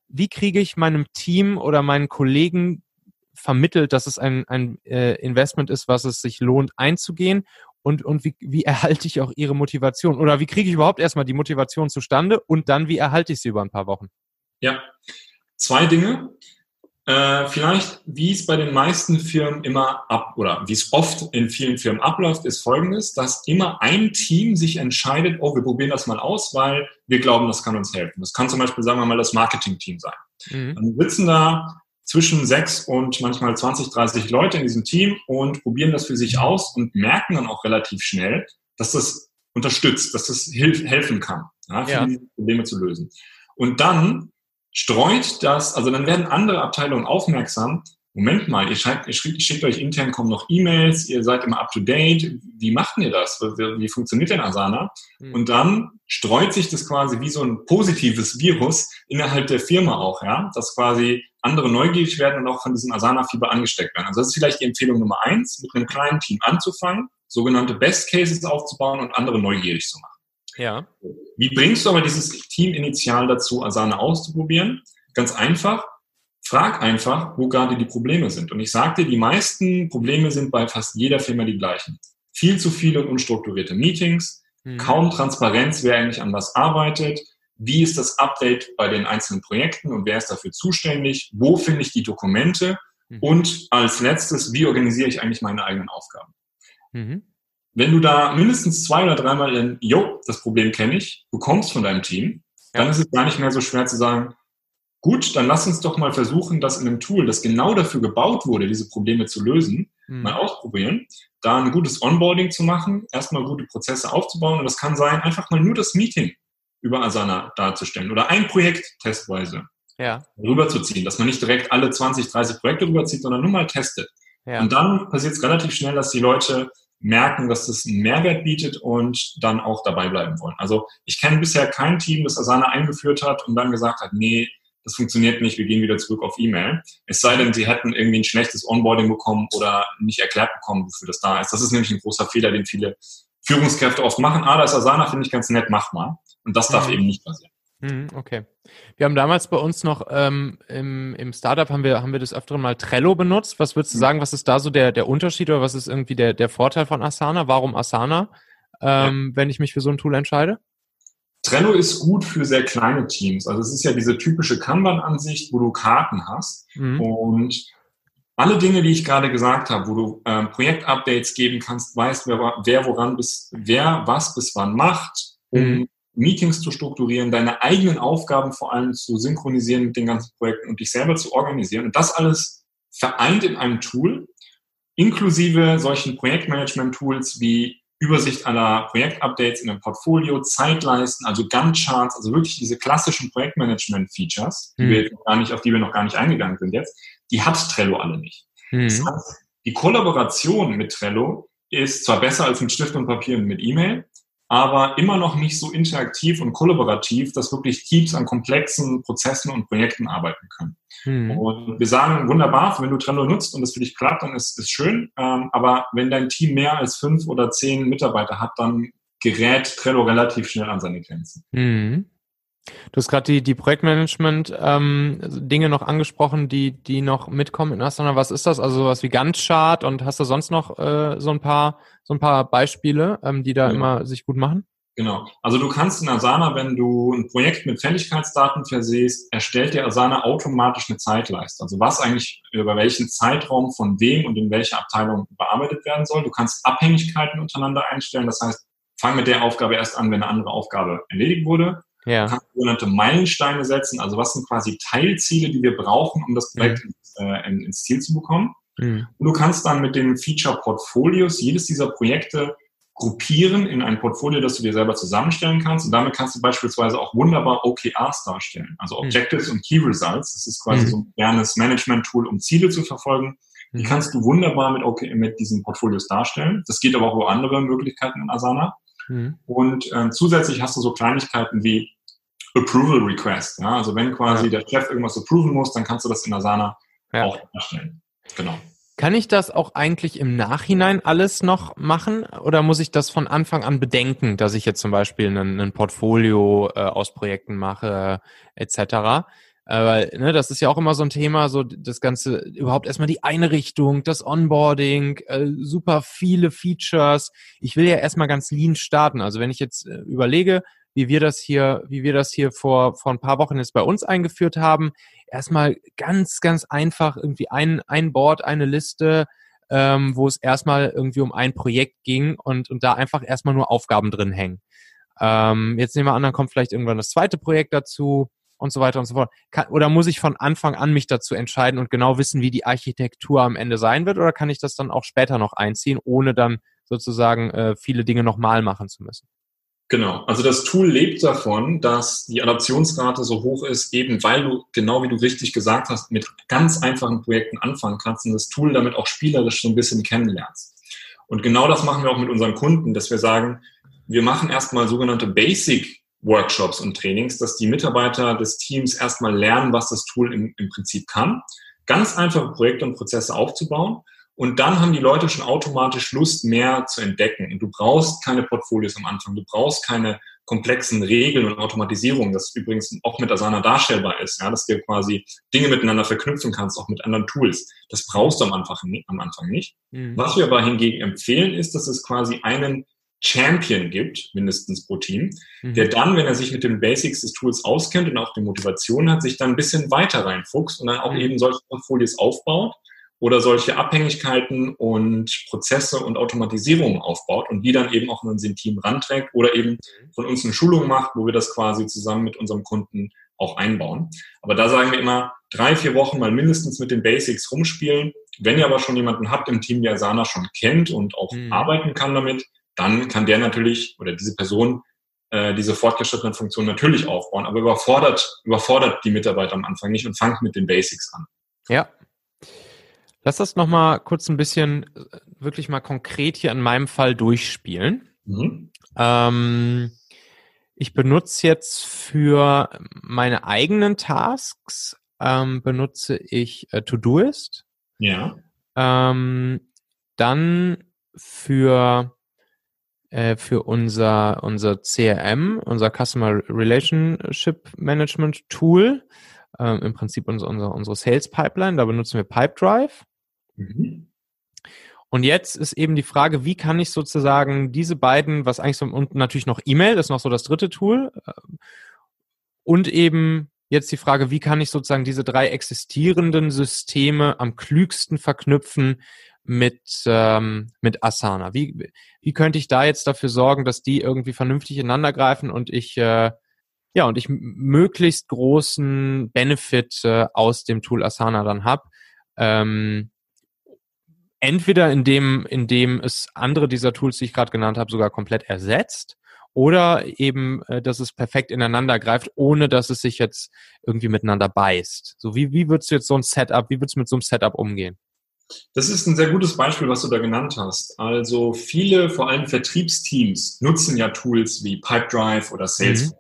wie kriege ich meinem Team oder meinen Kollegen vermittelt, dass es ein, ein äh, Investment ist, was es sich lohnt einzugehen und, und wie, wie erhalte ich auch ihre Motivation? Oder wie kriege ich überhaupt erstmal die Motivation zustande und dann, wie erhalte ich sie über ein paar Wochen? Ja, zwei Dinge. Äh, vielleicht, wie es bei den meisten Firmen immer ab oder wie es oft in vielen Firmen abläuft, ist folgendes, dass immer ein Team sich entscheidet, oh, wir probieren das mal aus, weil wir glauben, das kann uns helfen. Das kann zum Beispiel, sagen wir mal, das Marketing-Team sein. Mhm. Dann sitzen da zwischen sechs und manchmal 20, 30 Leute in diesem Team und probieren das für sich aus und merken dann auch relativ schnell, dass das unterstützt, dass das hilf, helfen kann, ja, ja. Probleme zu lösen. Und dann streut das, also dann werden andere Abteilungen aufmerksam, Moment mal, ihr, schreibt, ihr schickt, schickt euch intern, kommen noch E-Mails, ihr seid immer up to date. Wie macht ihr das? Wie, wie funktioniert denn Asana? Mhm. Und dann streut sich das quasi wie so ein positives Virus innerhalb der Firma auch, ja, dass quasi andere neugierig werden und auch von diesem Asana-Fieber angesteckt werden. Also das ist vielleicht die Empfehlung Nummer eins, mit einem kleinen Team anzufangen, sogenannte Best Cases aufzubauen und andere neugierig zu machen. Ja. Wie bringst du aber dieses Team initial dazu, Asana auszuprobieren? Ganz einfach, frag einfach, wo gerade die Probleme sind. Und ich sagte, die meisten Probleme sind bei fast jeder Firma die gleichen. Viel zu viele unstrukturierte Meetings, mhm. kaum Transparenz, wer eigentlich an was arbeitet, wie ist das Update bei den einzelnen Projekten und wer ist dafür zuständig, wo finde ich die Dokumente mhm. und als letztes, wie organisiere ich eigentlich meine eigenen Aufgaben. Mhm. Wenn du da mindestens zwei oder dreimal in, jo, das Problem kenne ich, bekommst von deinem Team, ja. dann ist es gar nicht mehr so schwer zu sagen, Gut, dann lass uns doch mal versuchen, das in einem Tool, das genau dafür gebaut wurde, diese Probleme zu lösen, mhm. mal ausprobieren, da ein gutes Onboarding zu machen, erstmal gute Prozesse aufzubauen. Und das kann sein, einfach mal nur das Meeting über Asana darzustellen oder ein Projekt testweise ja. rüberzuziehen, dass man nicht direkt alle 20, 30 Projekte rüberzieht, sondern nur mal testet. Ja. Und dann passiert es relativ schnell, dass die Leute merken, dass das einen Mehrwert bietet und dann auch dabei bleiben wollen. Also ich kenne bisher kein Team, das Asana eingeführt hat und dann gesagt hat, nee, das funktioniert nicht, wir gehen wieder zurück auf E-Mail. Es sei denn, sie hätten irgendwie ein schlechtes Onboarding bekommen oder nicht erklärt bekommen, wofür das da ist. Das ist nämlich ein großer Fehler, den viele Führungskräfte oft machen. Ah, da ist Asana, finde ich ganz nett, mach mal. Und das darf mhm. eben nicht passieren. Mhm, okay. Wir haben damals bei uns noch ähm, im, im Startup haben wir, haben wir des Öfteren mal Trello benutzt. Was würdest du mhm. sagen, was ist da so der, der Unterschied oder was ist irgendwie der, der Vorteil von Asana? Warum Asana, ähm, ja. wenn ich mich für so ein Tool entscheide? Trello ist gut für sehr kleine Teams. Also es ist ja diese typische Kanban-Ansicht, wo du Karten hast. Mhm. Und alle Dinge, die ich gerade gesagt habe, wo du ähm, Projektupdates geben kannst, weißt, wer, wer woran bis, wer was bis wann macht, um mhm. Meetings zu strukturieren, deine eigenen Aufgaben vor allem zu synchronisieren mit den ganzen Projekten und dich selber zu organisieren. Und das alles vereint in einem Tool, inklusive solchen Projektmanagement-Tools wie Übersicht aller Projektupdates in einem Portfolio, Zeitleisten, also Gantt-Charts, also wirklich diese klassischen Projektmanagement-Features, die mhm. wir gar nicht, auf die wir noch gar nicht eingegangen sind jetzt, die hat Trello alle nicht. Mhm. Das heißt, die Kollaboration mit Trello ist zwar besser als mit Stift und Papier und mit E-Mail, aber immer noch nicht so interaktiv und kollaborativ, dass wirklich Teams an komplexen Prozessen und Projekten arbeiten können. Hm. Und wir sagen, wunderbar, wenn du Trello nutzt und das für dich klappt, dann ist es schön. Ähm, aber wenn dein Team mehr als fünf oder zehn Mitarbeiter hat, dann gerät Trello relativ schnell an seine Grenzen. Hm. Du hast gerade die, die Projektmanagement-Dinge ähm, noch angesprochen, die, die noch mitkommen in Asana. Was ist das? Also sowas wie Gantt-Chart und hast du sonst noch äh, so ein paar so ein paar Beispiele, ähm, die da ja. immer sich gut machen? Genau. Also du kannst in Asana, wenn du ein Projekt mit Fälligkeitsdaten versehst, erstellt dir Asana automatisch eine Zeitleiste. Also was eigentlich über welchen Zeitraum von wem und in welcher Abteilung bearbeitet werden soll. Du kannst Abhängigkeiten untereinander einstellen. Das heißt, fang mit der Aufgabe erst an, wenn eine andere Aufgabe erledigt wurde. Ja. Du kannst sogenannte Meilensteine setzen. Also was sind quasi Teilziele, die wir brauchen, um das Projekt mhm. ins, äh, ins Ziel zu bekommen. Mhm. Und du kannst dann mit den Feature Portfolios jedes dieser Projekte gruppieren in ein Portfolio, das du dir selber zusammenstellen kannst. Und damit kannst du beispielsweise auch wunderbar OKRs darstellen, also mhm. Objectives mhm. und Key Results. Das ist quasi mhm. so ein modernes Management-Tool, um Ziele zu verfolgen. Die mhm. kannst du wunderbar mit, OK, mit diesen Portfolios darstellen. Das geht aber auch über andere Möglichkeiten in Asana. Mhm. Und äh, zusätzlich hast du so Kleinigkeiten wie Approval Request. Ja? Also wenn quasi ja. der Chef irgendwas approven muss, dann kannst du das in Asana ja. auch darstellen. Genau. Kann ich das auch eigentlich im Nachhinein alles noch machen oder muss ich das von Anfang an bedenken, dass ich jetzt zum Beispiel ein, ein Portfolio äh, aus Projekten mache äh, etc.? Äh, weil, ne, das ist ja auch immer so ein Thema, so das Ganze, überhaupt erstmal die Einrichtung, das Onboarding, äh, super viele Features. Ich will ja erstmal ganz lean starten. Also wenn ich jetzt äh, überlege, wie wir das hier, wie wir das hier vor, vor ein paar Wochen jetzt bei uns eingeführt haben, erstmal ganz, ganz einfach irgendwie ein, ein Board, eine Liste, ähm, wo es erstmal irgendwie um ein Projekt ging und, und da einfach erstmal nur Aufgaben drin hängen. Ähm, jetzt nehmen wir an, dann kommt vielleicht irgendwann das zweite Projekt dazu und so weiter und so fort. Kann, oder muss ich von Anfang an mich dazu entscheiden und genau wissen, wie die Architektur am Ende sein wird? Oder kann ich das dann auch später noch einziehen, ohne dann sozusagen äh, viele Dinge nochmal machen zu müssen? Genau. Also das Tool lebt davon, dass die Adaptionsrate so hoch ist, eben weil du, genau wie du richtig gesagt hast, mit ganz einfachen Projekten anfangen kannst und das Tool damit auch spielerisch so ein bisschen kennenlernst. Und genau das machen wir auch mit unseren Kunden, dass wir sagen, wir machen erstmal sogenannte Basic Workshops und Trainings, dass die Mitarbeiter des Teams erstmal lernen, was das Tool im, im Prinzip kann, ganz einfache Projekte und Prozesse aufzubauen. Und dann haben die Leute schon automatisch Lust, mehr zu entdecken. Und du brauchst keine Portfolios am Anfang, du brauchst keine komplexen Regeln und Automatisierung, das übrigens auch mit Asana darstellbar ist, ja, dass du quasi Dinge miteinander verknüpfen kannst, auch mit anderen Tools. Das brauchst du am Anfang, am Anfang nicht. Mhm. Was wir aber hingegen empfehlen, ist, dass es quasi einen Champion gibt, mindestens pro Team, mhm. der dann, wenn er sich mit den Basics des Tools auskennt und auch die Motivation hat, sich dann ein bisschen weiter reinfuchst und dann auch mhm. eben solche Portfolios aufbaut oder solche Abhängigkeiten und Prozesse und Automatisierungen aufbaut und die dann eben auch in unser Team ranträgt oder eben mhm. von uns eine Schulung macht, wo wir das quasi zusammen mit unserem Kunden auch einbauen. Aber da sagen wir immer, drei, vier Wochen mal mindestens mit den Basics rumspielen. Wenn ihr aber schon jemanden habt im Team, der Asana schon kennt und auch mhm. arbeiten kann damit, dann kann der natürlich oder diese Person äh, diese fortgeschrittenen Funktionen natürlich aufbauen, aber überfordert, überfordert die Mitarbeiter am Anfang nicht und fangt mit den Basics an. Ja. Lass das nochmal kurz ein bisschen äh, wirklich mal konkret hier in meinem Fall durchspielen. Mhm. Ähm, ich benutze jetzt für meine eigenen Tasks ähm, benutze ich äh, Todoist. Ja. Ähm, dann für äh, für unser, unser CRM, unser Customer Relationship Management Tool, ähm, im Prinzip unser, unser, unsere Sales Pipeline, da benutzen wir Pipedrive. Mhm. Und jetzt ist eben die Frage, wie kann ich sozusagen diese beiden, was eigentlich so, und natürlich noch E-Mail, das ist noch so das dritte Tool, äh, und eben jetzt die Frage, wie kann ich sozusagen diese drei existierenden Systeme am klügsten verknüpfen mit, ähm, mit Asana? Wie, wie könnte ich da jetzt dafür sorgen, dass die irgendwie vernünftig ineinander greifen und ich, äh, ja, und ich möglichst großen Benefit äh, aus dem Tool Asana dann habe? Ähm, entweder indem, indem es andere dieser Tools, die ich gerade genannt habe, sogar komplett ersetzt oder eben, äh, dass es perfekt ineinander greift, ohne dass es sich jetzt irgendwie miteinander beißt. So wie, wie würdest du jetzt so ein Setup, wie würdest du mit so einem Setup umgehen? Das ist ein sehr gutes Beispiel, was du da genannt hast. Also viele, vor allem Vertriebsteams, nutzen ja Tools wie Pipedrive oder Salesforce.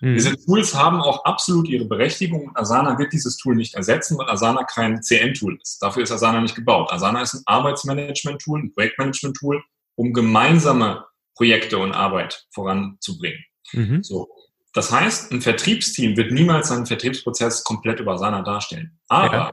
Mhm. Diese Tools haben auch absolut ihre Berechtigung und Asana wird dieses Tool nicht ersetzen, weil Asana kein CM-Tool ist. Dafür ist Asana nicht gebaut. Asana ist ein Arbeitsmanagement-Tool, ein Projektmanagement-Tool, um gemeinsame Projekte und Arbeit voranzubringen. Mhm. So. Das heißt, ein Vertriebsteam wird niemals seinen Vertriebsprozess komplett über Asana darstellen. Aber ja.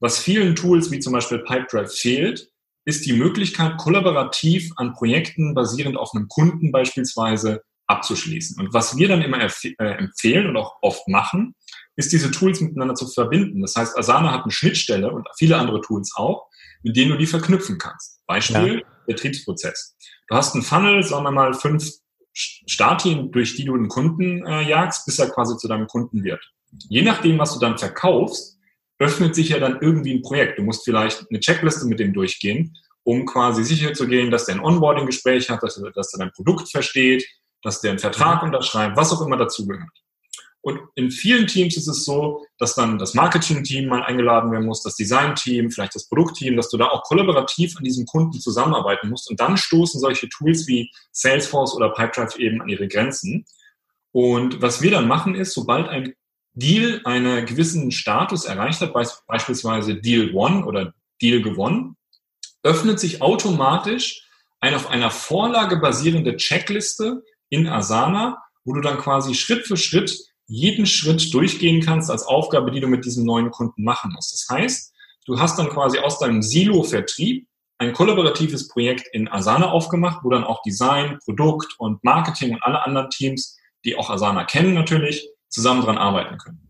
Was vielen Tools wie zum Beispiel Pipedrive fehlt, ist die Möglichkeit, kollaborativ an Projekten basierend auf einem Kunden beispielsweise abzuschließen. Und was wir dann immer äh, empfehlen und auch oft machen, ist diese Tools miteinander zu verbinden. Das heißt, Asana hat eine Schnittstelle und viele andere Tools auch, mit denen du die verknüpfen kannst. Beispiel ja. Betriebsprozess. Du hast einen Funnel, sagen wir mal fünf Startien, durch die du einen Kunden äh, jagst, bis er quasi zu deinem Kunden wird. Je nachdem, was du dann verkaufst, öffnet sich ja dann irgendwie ein Projekt. Du musst vielleicht eine Checkliste mit dem durchgehen, um quasi sicher zu gehen, dass der ein Onboarding-Gespräch hat, dass, dass er dein Produkt versteht, dass der einen Vertrag unterschreibt, was auch immer dazugehört. Und in vielen Teams ist es so, dass dann das Marketing-Team mal eingeladen werden muss, das Design-Team, vielleicht das Produktteam, dass du da auch kollaborativ an diesem Kunden zusammenarbeiten musst. Und dann stoßen solche Tools wie Salesforce oder Pipedrive eben an ihre Grenzen. Und was wir dann machen ist, sobald ein Deal einen gewissen Status erreicht hat, beispielsweise Deal One oder Deal gewonnen, öffnet sich automatisch eine auf einer Vorlage basierende Checkliste in Asana, wo du dann quasi Schritt für Schritt jeden Schritt durchgehen kannst als Aufgabe, die du mit diesem neuen Kunden machen musst. Das heißt, du hast dann quasi aus deinem Silo-Vertrieb ein kollaboratives Projekt in Asana aufgemacht, wo dann auch Design, Produkt und Marketing und alle anderen Teams, die auch Asana kennen natürlich, zusammen dran arbeiten können.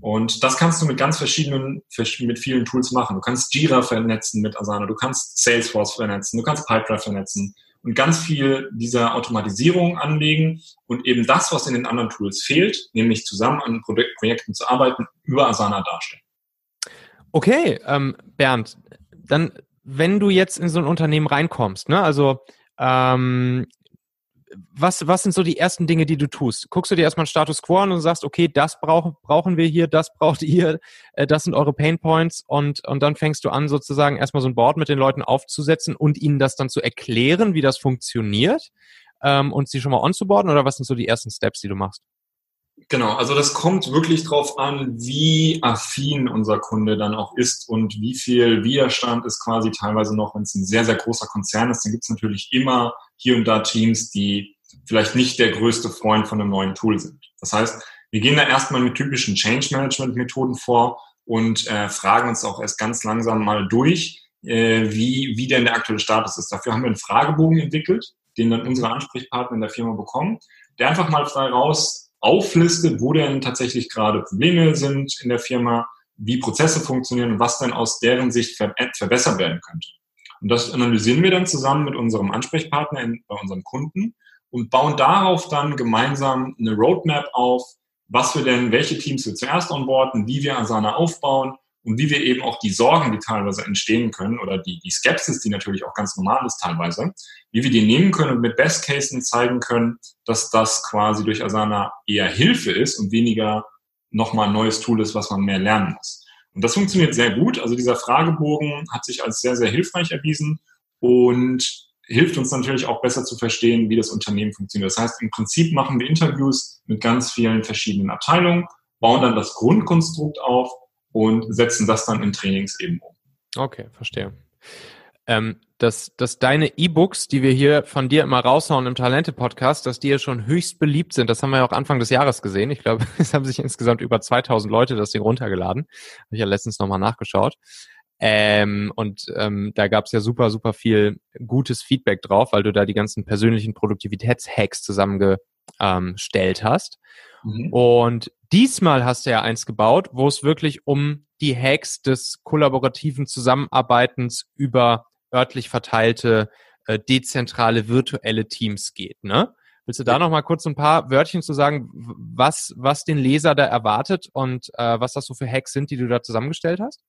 Und das kannst du mit ganz verschiedenen, mit vielen Tools machen. Du kannst Jira vernetzen mit Asana, du kannst Salesforce vernetzen, du kannst Pipedrive vernetzen und ganz viel dieser Automatisierung anlegen und eben das, was in den anderen Tools fehlt, nämlich zusammen an Projekten zu arbeiten, über Asana darstellen. Okay, ähm, Bernd, dann wenn du jetzt in so ein Unternehmen reinkommst, ne, also ähm, was, was sind so die ersten Dinge, die du tust? Guckst du dir erstmal einen Status Quo an und sagst, okay, das brauch, brauchen wir hier, das braucht ihr, äh, das sind eure Pain Points und, und dann fängst du an, sozusagen erstmal so ein Board mit den Leuten aufzusetzen und ihnen das dann zu erklären, wie das funktioniert ähm, und sie schon mal onzuboarden oder was sind so die ersten Steps, die du machst? Genau, also das kommt wirklich drauf an, wie affin unser Kunde dann auch ist und wie viel Widerstand ist quasi teilweise noch, wenn es ein sehr, sehr großer Konzern ist, dann gibt es natürlich immer hier und da Teams, die vielleicht nicht der größte Freund von einem neuen Tool sind. Das heißt, wir gehen da erstmal mit typischen Change Management Methoden vor und äh, fragen uns auch erst ganz langsam mal durch, äh, wie, wie denn der aktuelle Status ist. Dafür haben wir einen Fragebogen entwickelt, den dann unsere Ansprechpartner in der Firma bekommen, der einfach mal frei raus auflistet, wo denn tatsächlich gerade Probleme sind in der Firma, wie Prozesse funktionieren und was denn aus deren Sicht verbessert werden könnte. Und das analysieren wir dann zusammen mit unserem Ansprechpartner, in, bei unserem Kunden und bauen darauf dann gemeinsam eine Roadmap auf, was wir denn, welche Teams wir zuerst onboarden, wie wir Asana aufbauen und wie wir eben auch die Sorgen, die teilweise entstehen können oder die, die Skepsis, die natürlich auch ganz normal ist teilweise, wie wir die nehmen können und mit Best Cases zeigen können, dass das quasi durch Asana eher Hilfe ist und weniger nochmal ein neues Tool ist, was man mehr lernen muss. Und das funktioniert sehr gut. Also dieser Fragebogen hat sich als sehr, sehr hilfreich erwiesen und hilft uns natürlich auch besser zu verstehen, wie das Unternehmen funktioniert. Das heißt, im Prinzip machen wir Interviews mit ganz vielen verschiedenen Abteilungen, bauen dann das Grundkonstrukt auf und setzen das dann in Trainings eben um. Okay, verstehe. Ähm, dass, dass deine E-Books, die wir hier von dir immer raushauen im Talente-Podcast, dass die ja schon höchst beliebt sind. Das haben wir ja auch Anfang des Jahres gesehen. Ich glaube, es haben sich insgesamt über 2000 Leute das Ding runtergeladen. Habe ich ja letztens nochmal nachgeschaut. Ähm, und ähm, da gab es ja super, super viel gutes Feedback drauf, weil du da die ganzen persönlichen Produktivitätshacks zusammengestellt ähm, hast. Mhm. Und diesmal hast du ja eins gebaut, wo es wirklich um die Hacks des kollaborativen Zusammenarbeitens über örtlich verteilte, äh, dezentrale, virtuelle Teams geht, ne? Willst du da noch mal kurz ein paar Wörtchen zu sagen, was, was den Leser da erwartet und äh, was das so für Hacks sind, die du da zusammengestellt hast?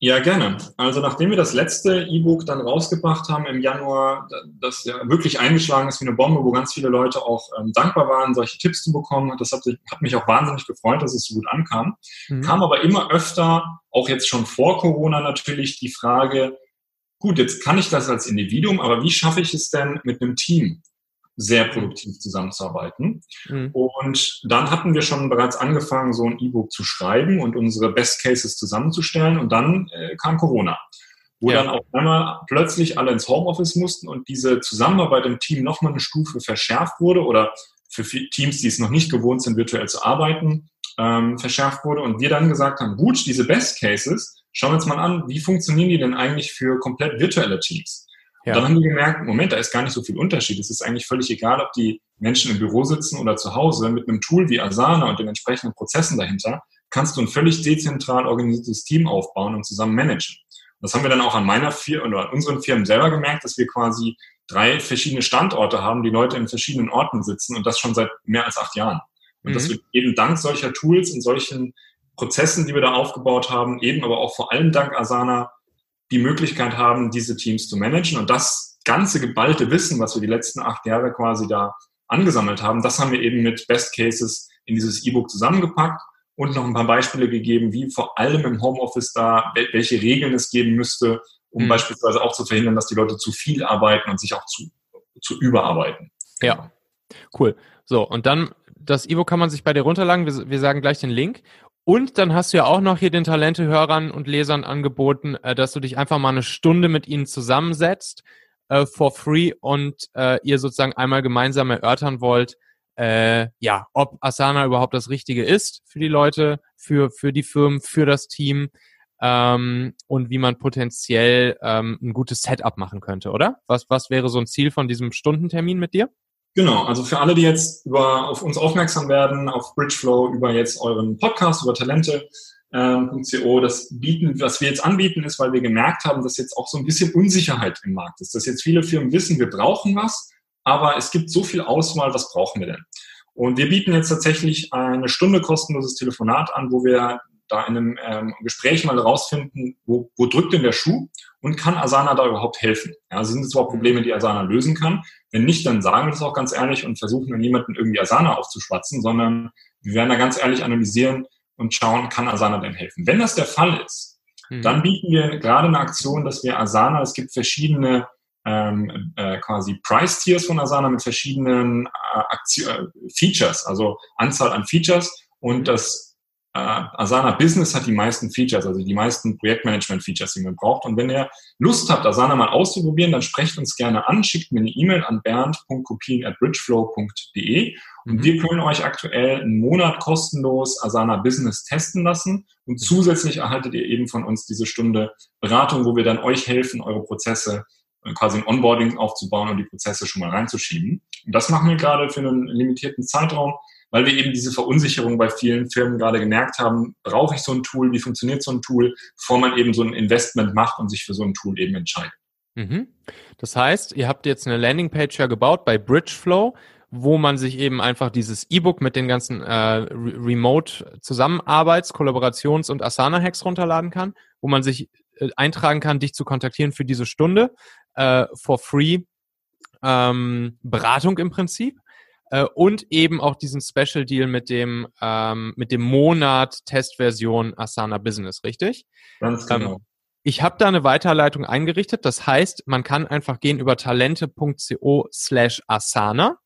Ja, gerne. Also nachdem wir das letzte E-Book dann rausgebracht haben im Januar, das ja wirklich eingeschlagen ist wie eine Bombe, wo ganz viele Leute auch ähm, dankbar waren, solche Tipps zu bekommen, das hat, hat, mich auch wahnsinnig gefreut, dass es so gut ankam, mhm. kam aber immer öfter, auch jetzt schon vor Corona natürlich, die Frage, gut, jetzt kann ich das als Individuum, aber wie schaffe ich es denn mit einem Team? Sehr produktiv zusammenzuarbeiten. Mhm. Und dann hatten wir schon bereits angefangen, so ein E-Book zu schreiben und unsere Best Cases zusammenzustellen. Und dann äh, kam Corona, wo ja. dann auf einmal plötzlich alle ins Homeoffice mussten und diese Zusammenarbeit im Team nochmal eine Stufe verschärft wurde oder für Teams, die es noch nicht gewohnt sind, virtuell zu arbeiten, ähm, verschärft wurde. Und wir dann gesagt haben, gut, diese Best Cases, schauen wir uns mal an, wie funktionieren die denn eigentlich für komplett virtuelle Teams? Ja. Dann haben wir gemerkt, Moment, da ist gar nicht so viel Unterschied. Es ist eigentlich völlig egal, ob die Menschen im Büro sitzen oder zu Hause. Mit einem Tool wie Asana und den entsprechenden Prozessen dahinter kannst du ein völlig dezentral organisiertes Team aufbauen und zusammen managen. Das haben wir dann auch an meiner Firma oder an unseren Firmen selber gemerkt, dass wir quasi drei verschiedene Standorte haben, die Leute in verschiedenen Orten sitzen und das schon seit mehr als acht Jahren. Und mhm. dass wir eben dank solcher Tools und solchen Prozessen, die wir da aufgebaut haben, eben aber auch vor allem dank Asana die Möglichkeit haben, diese Teams zu managen. Und das ganze geballte Wissen, was wir die letzten acht Jahre quasi da angesammelt haben, das haben wir eben mit Best Cases in dieses E-Book zusammengepackt und noch ein paar Beispiele gegeben, wie vor allem im Homeoffice da, welche Regeln es geben müsste, um mhm. beispielsweise auch zu verhindern, dass die Leute zu viel arbeiten und sich auch zu, zu überarbeiten. Ja, cool. So, und dann das E-Book kann man sich bei dir runterladen. Wir, wir sagen gleich den Link. Und dann hast du ja auch noch hier den Talente-Hörern und Lesern angeboten, äh, dass du dich einfach mal eine Stunde mit ihnen zusammensetzt äh, for free und äh, ihr sozusagen einmal gemeinsam erörtern wollt, äh, ja, ob Asana überhaupt das Richtige ist für die Leute, für, für die Firmen, für das Team ähm, und wie man potenziell ähm, ein gutes Setup machen könnte, oder? Was, was wäre so ein Ziel von diesem Stundentermin mit dir? Genau, also für alle, die jetzt über, auf uns aufmerksam werden, auf Bridgeflow, über jetzt euren Podcast, über Talente, ähm, das bieten, was wir jetzt anbieten, ist, weil wir gemerkt haben, dass jetzt auch so ein bisschen Unsicherheit im Markt ist, dass jetzt viele Firmen wissen, wir brauchen was, aber es gibt so viel Auswahl, was brauchen wir denn? Und wir bieten jetzt tatsächlich eine Stunde kostenloses Telefonat an, wo wir da in einem ähm, Gespräch mal herausfinden, wo, wo drückt denn der Schuh und kann Asana da überhaupt helfen? Ja, sind es überhaupt Probleme, die Asana lösen kann? Wenn nicht, dann sagen wir das auch ganz ehrlich und versuchen dann niemanden irgendwie Asana aufzuschwatzen, sondern wir werden da ganz ehrlich analysieren und schauen, kann Asana denn helfen? Wenn das der Fall ist, mhm. dann bieten wir gerade eine Aktion, dass wir Asana, es gibt verschiedene ähm, äh, quasi Price-Tiers von Asana mit verschiedenen äh, äh, Features, also Anzahl an Features und mhm. das Asana Business hat die meisten Features, also die meisten Projektmanagement-Features, die man braucht. Und wenn ihr Lust habt, Asana mal auszuprobieren, dann sprecht uns gerne an, schickt mir eine E-Mail an bernd.kopien.bridgeflow.de und mhm. wir können euch aktuell einen Monat kostenlos Asana Business testen lassen und zusätzlich erhaltet ihr eben von uns diese Stunde Beratung, wo wir dann euch helfen, eure Prozesse äh, quasi ein Onboarding aufzubauen und die Prozesse schon mal reinzuschieben. Und das machen wir gerade für einen limitierten Zeitraum weil wir eben diese Verunsicherung bei vielen Firmen gerade gemerkt haben, brauche ich so ein Tool, wie funktioniert so ein Tool, bevor man eben so ein Investment macht und sich für so ein Tool eben entscheidet. Mhm. Das heißt, ihr habt jetzt eine Landingpage ja gebaut bei Bridgeflow, wo man sich eben einfach dieses E-Book mit den ganzen äh, Remote Zusammenarbeits-, Kollaborations- und Asana-Hacks runterladen kann, wo man sich äh, eintragen kann, dich zu kontaktieren für diese Stunde äh, for free ähm, Beratung im Prinzip. Äh, und eben auch diesen Special Deal mit dem, ähm, mit dem Monat Testversion Asana Business, richtig? Ganz genau. Ähm, ich habe da eine Weiterleitung eingerichtet. Das heißt, man kann einfach gehen über talente.co slash Asana.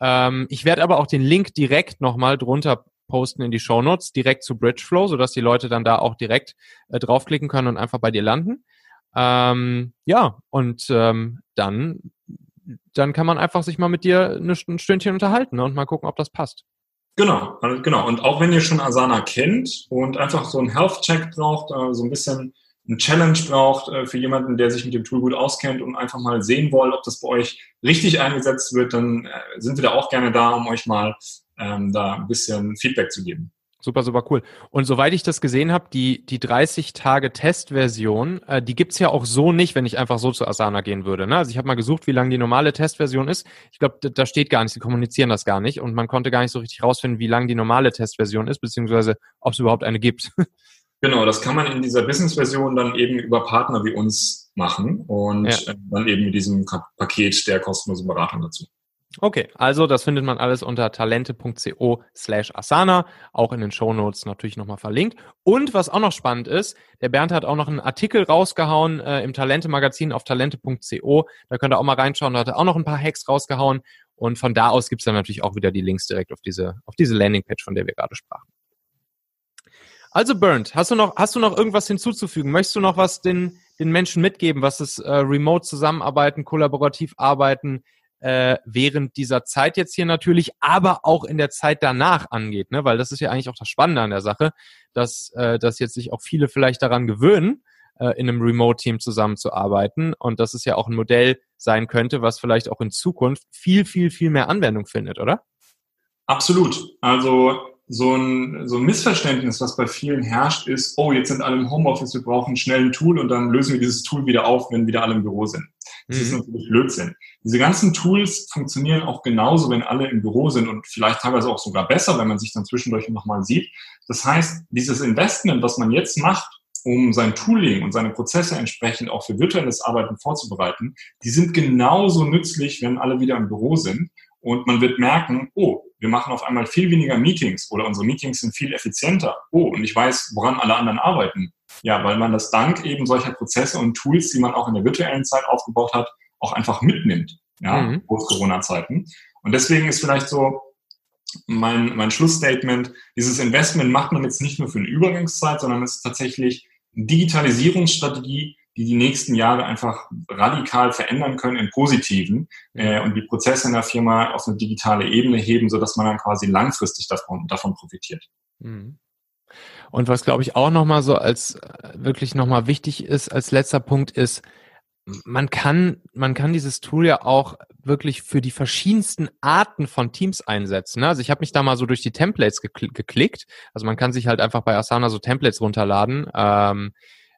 Ähm, ich werde aber auch den Link direkt nochmal drunter posten in die Show Notes, direkt zu Bridgeflow, sodass die Leute dann da auch direkt äh, draufklicken können und einfach bei dir landen. Ähm, ja, und ähm, dann dann kann man einfach sich mal mit dir ein Stündchen unterhalten ne, und mal gucken, ob das passt. Genau, also genau. Und auch wenn ihr schon Asana kennt und einfach so einen Health-Check braucht, äh, so ein bisschen ein Challenge braucht äh, für jemanden, der sich mit dem Tool gut auskennt und einfach mal sehen wollt, ob das bei euch richtig eingesetzt wird, dann äh, sind wir da auch gerne da, um euch mal ähm, da ein bisschen Feedback zu geben. Super, super cool. Und soweit ich das gesehen habe, die, die 30 Tage Testversion, äh, die gibt's ja auch so nicht, wenn ich einfach so zu Asana gehen würde. Ne? Also ich habe mal gesucht, wie lange die normale Testversion ist. Ich glaube, da, da steht gar nicht, sie kommunizieren das gar nicht und man konnte gar nicht so richtig rausfinden, wie lang die normale Testversion ist, beziehungsweise ob es überhaupt eine gibt. Genau, das kann man in dieser Business-Version dann eben über Partner wie uns machen und ja. Äh, dann eben mit diesem Paket der kostenlosen Beratung dazu. Okay, also das findet man alles unter talente.co slash Asana, auch in den Show Notes natürlich nochmal verlinkt. Und was auch noch spannend ist, der Bernd hat auch noch einen Artikel rausgehauen äh, im Talente-Magazin auf talente.co. Da könnt ihr auch mal reinschauen, da hat er auch noch ein paar Hacks rausgehauen. Und von da aus gibt's dann natürlich auch wieder die Links direkt auf diese, auf diese Landingpage, von der wir gerade sprachen. Also Bernd, hast du noch, hast du noch irgendwas hinzuzufügen? Möchtest du noch was den, den Menschen mitgeben, was das äh, Remote Zusammenarbeiten, kollaborativ arbeiten, äh, während dieser Zeit jetzt hier natürlich, aber auch in der Zeit danach angeht, ne? Weil das ist ja eigentlich auch das Spannende an der Sache, dass, äh, dass jetzt sich auch viele vielleicht daran gewöhnen, äh, in einem Remote-Team zusammenzuarbeiten und dass es ja auch ein Modell sein könnte, was vielleicht auch in Zukunft viel, viel, viel mehr Anwendung findet, oder? Absolut. Also so ein, so ein Missverständnis, was bei vielen herrscht, ist, oh, jetzt sind alle im Homeoffice, wir brauchen schnell ein Tool und dann lösen wir dieses Tool wieder auf, wenn wieder alle im Büro sind. Das mhm. ist natürlich Blödsinn. Diese ganzen Tools funktionieren auch genauso, wenn alle im Büro sind und vielleicht teilweise auch sogar besser, wenn man sich dann zwischendurch nochmal sieht. Das heißt, dieses Investment, was man jetzt macht, um sein Tooling und seine Prozesse entsprechend auch für virtuelles Arbeiten vorzubereiten, die sind genauso nützlich, wenn alle wieder im Büro sind. Und man wird merken, oh, wir machen auf einmal viel weniger Meetings oder unsere Meetings sind viel effizienter. Oh, und ich weiß, woran alle anderen arbeiten. Ja, weil man das dank eben solcher Prozesse und Tools, die man auch in der virtuellen Zeit aufgebaut hat, auch einfach mitnimmt, ja, mhm. Post-Corona-Zeiten. Und deswegen ist vielleicht so mein, mein Schlussstatement, dieses Investment macht man jetzt nicht nur für eine Übergangszeit, sondern es ist tatsächlich eine Digitalisierungsstrategie, die die nächsten Jahre einfach radikal verändern können im Positiven äh, und die Prozesse in der Firma auf eine digitale Ebene heben, sodass man dann quasi langfristig davon, davon profitiert. Mhm. Und was glaube ich auch nochmal so als äh, wirklich nochmal wichtig ist, als letzter Punkt ist, man kann, man kann dieses Tool ja auch wirklich für die verschiedensten Arten von Teams einsetzen. Ne? Also ich habe mich da mal so durch die Templates gekl geklickt. Also man kann sich halt einfach bei Asana so Templates runterladen ähm,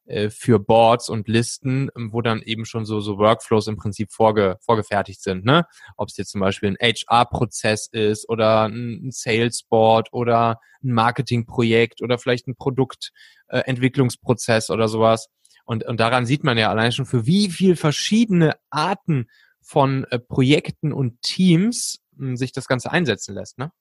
äh, für Boards und Listen, ähm, wo dann eben schon so, so Workflows im Prinzip vorge vorgefertigt sind. Ne? Ob es jetzt zum Beispiel ein HR-Prozess ist oder ein Sales-Board oder ein Marketing-Projekt oder vielleicht ein Produktentwicklungsprozess äh, oder sowas. Und, und daran sieht man ja allein schon, für wie viel verschiedene Arten von äh, Projekten und Teams mh, hm, sich das Ganze einsetzen lässt, ne?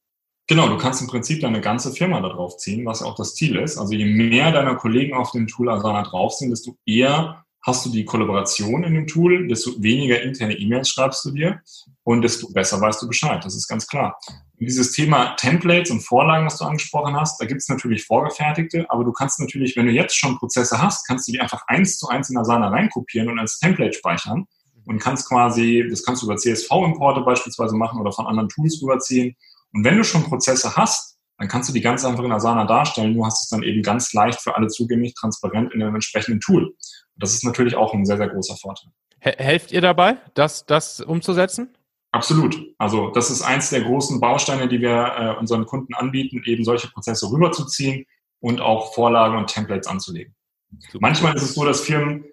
Genau, du kannst im Prinzip deine ganze Firma darauf ziehen, was ja auch das Ziel ist. Also je mehr deiner Kollegen auf dem Tool Asana drauf sind, desto eher hast du die Kollaboration in dem Tool, desto weniger interne E-Mails schreibst du dir und desto besser weißt du Bescheid. Das ist ganz klar. Und dieses Thema Templates und Vorlagen, was du angesprochen hast, da gibt es natürlich vorgefertigte, aber du kannst natürlich, wenn du jetzt schon Prozesse hast, kannst du die einfach eins zu eins in Asana reinkopieren und als Template speichern und kannst quasi, das kannst du über CSV-Importe beispielsweise machen oder von anderen Tools rüberziehen. Und wenn du schon Prozesse hast, dann kannst du die ganz einfach in Asana darstellen. Du hast es dann eben ganz leicht für alle zugänglich, transparent in einem entsprechenden Tool. Das ist natürlich auch ein sehr, sehr großer Vorteil. Helft ihr dabei, das, das umzusetzen? Absolut. Also das ist eins der großen Bausteine, die wir äh, unseren Kunden anbieten, eben solche Prozesse rüberzuziehen und auch Vorlagen und Templates anzulegen. Super. Manchmal ist es so, dass Firmen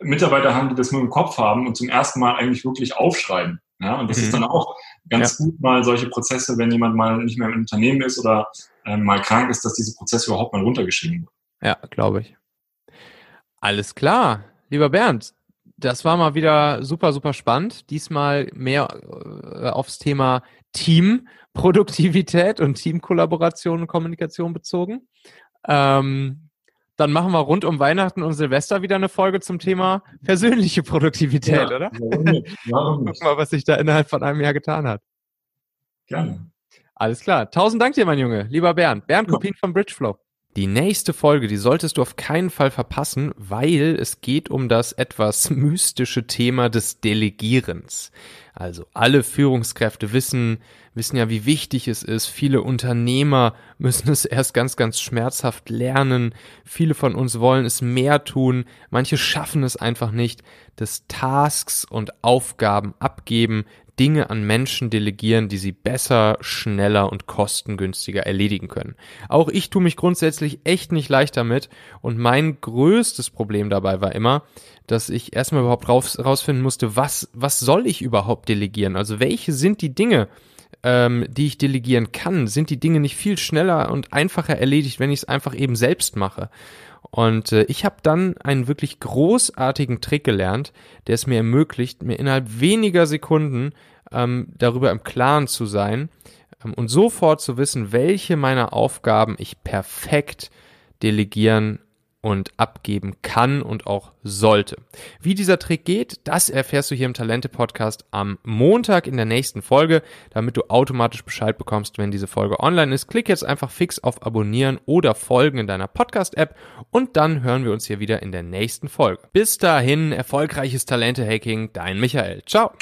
Mitarbeiter haben, die das nur im Kopf haben und zum ersten Mal eigentlich wirklich aufschreiben. Ja, und das mhm. ist dann auch ganz ja. gut, mal solche Prozesse, wenn jemand mal nicht mehr im Unternehmen ist oder äh, mal krank ist, dass diese Prozesse überhaupt mal runtergeschrieben werden. Ja, glaube ich. Alles klar. Lieber Bernd, das war mal wieder super, super spannend. Diesmal mehr äh, aufs Thema Teamproduktivität und Teamkollaboration und Kommunikation bezogen. Ähm, dann machen wir rund um Weihnachten und Silvester wieder eine Folge zum Thema persönliche Produktivität, ja, oder? Warum nicht? Warum nicht? Guck mal, was sich da innerhalb von einem Jahr getan hat. Gerne. Alles klar. Tausend Dank dir, mein Junge. Lieber Bernd. Bernd Kopien ja. von Bridgeflow. Die nächste Folge, die solltest du auf keinen Fall verpassen, weil es geht um das etwas mystische Thema des Delegierens. Also alle Führungskräfte wissen, wissen ja, wie wichtig es ist. Viele Unternehmer müssen es erst ganz, ganz schmerzhaft lernen. Viele von uns wollen es mehr tun. Manche schaffen es einfach nicht. Das Tasks und Aufgaben abgeben, Dinge an Menschen delegieren, die sie besser, schneller und kostengünstiger erledigen können. Auch ich tue mich grundsätzlich echt nicht leicht damit und mein größtes Problem dabei war immer, dass ich erstmal überhaupt raus, rausfinden musste, was, was soll ich überhaupt delegieren? Also welche sind die Dinge, ähm, die ich delegieren kann? Sind die Dinge nicht viel schneller und einfacher erledigt, wenn ich es einfach eben selbst mache? Und äh, ich habe dann einen wirklich großartigen Trick gelernt, der es mir ermöglicht, mir innerhalb weniger Sekunden ähm, darüber im Klaren zu sein ähm, und sofort zu wissen, welche meiner Aufgaben ich perfekt delegieren und abgeben kann und auch sollte. Wie dieser Trick geht, das erfährst du hier im Talente Podcast am Montag in der nächsten Folge, damit du automatisch Bescheid bekommst, wenn diese Folge online ist. Klick jetzt einfach fix auf Abonnieren oder Folgen in deiner Podcast App und dann hören wir uns hier wieder in der nächsten Folge. Bis dahin erfolgreiches Talente Hacking, dein Michael. Ciao.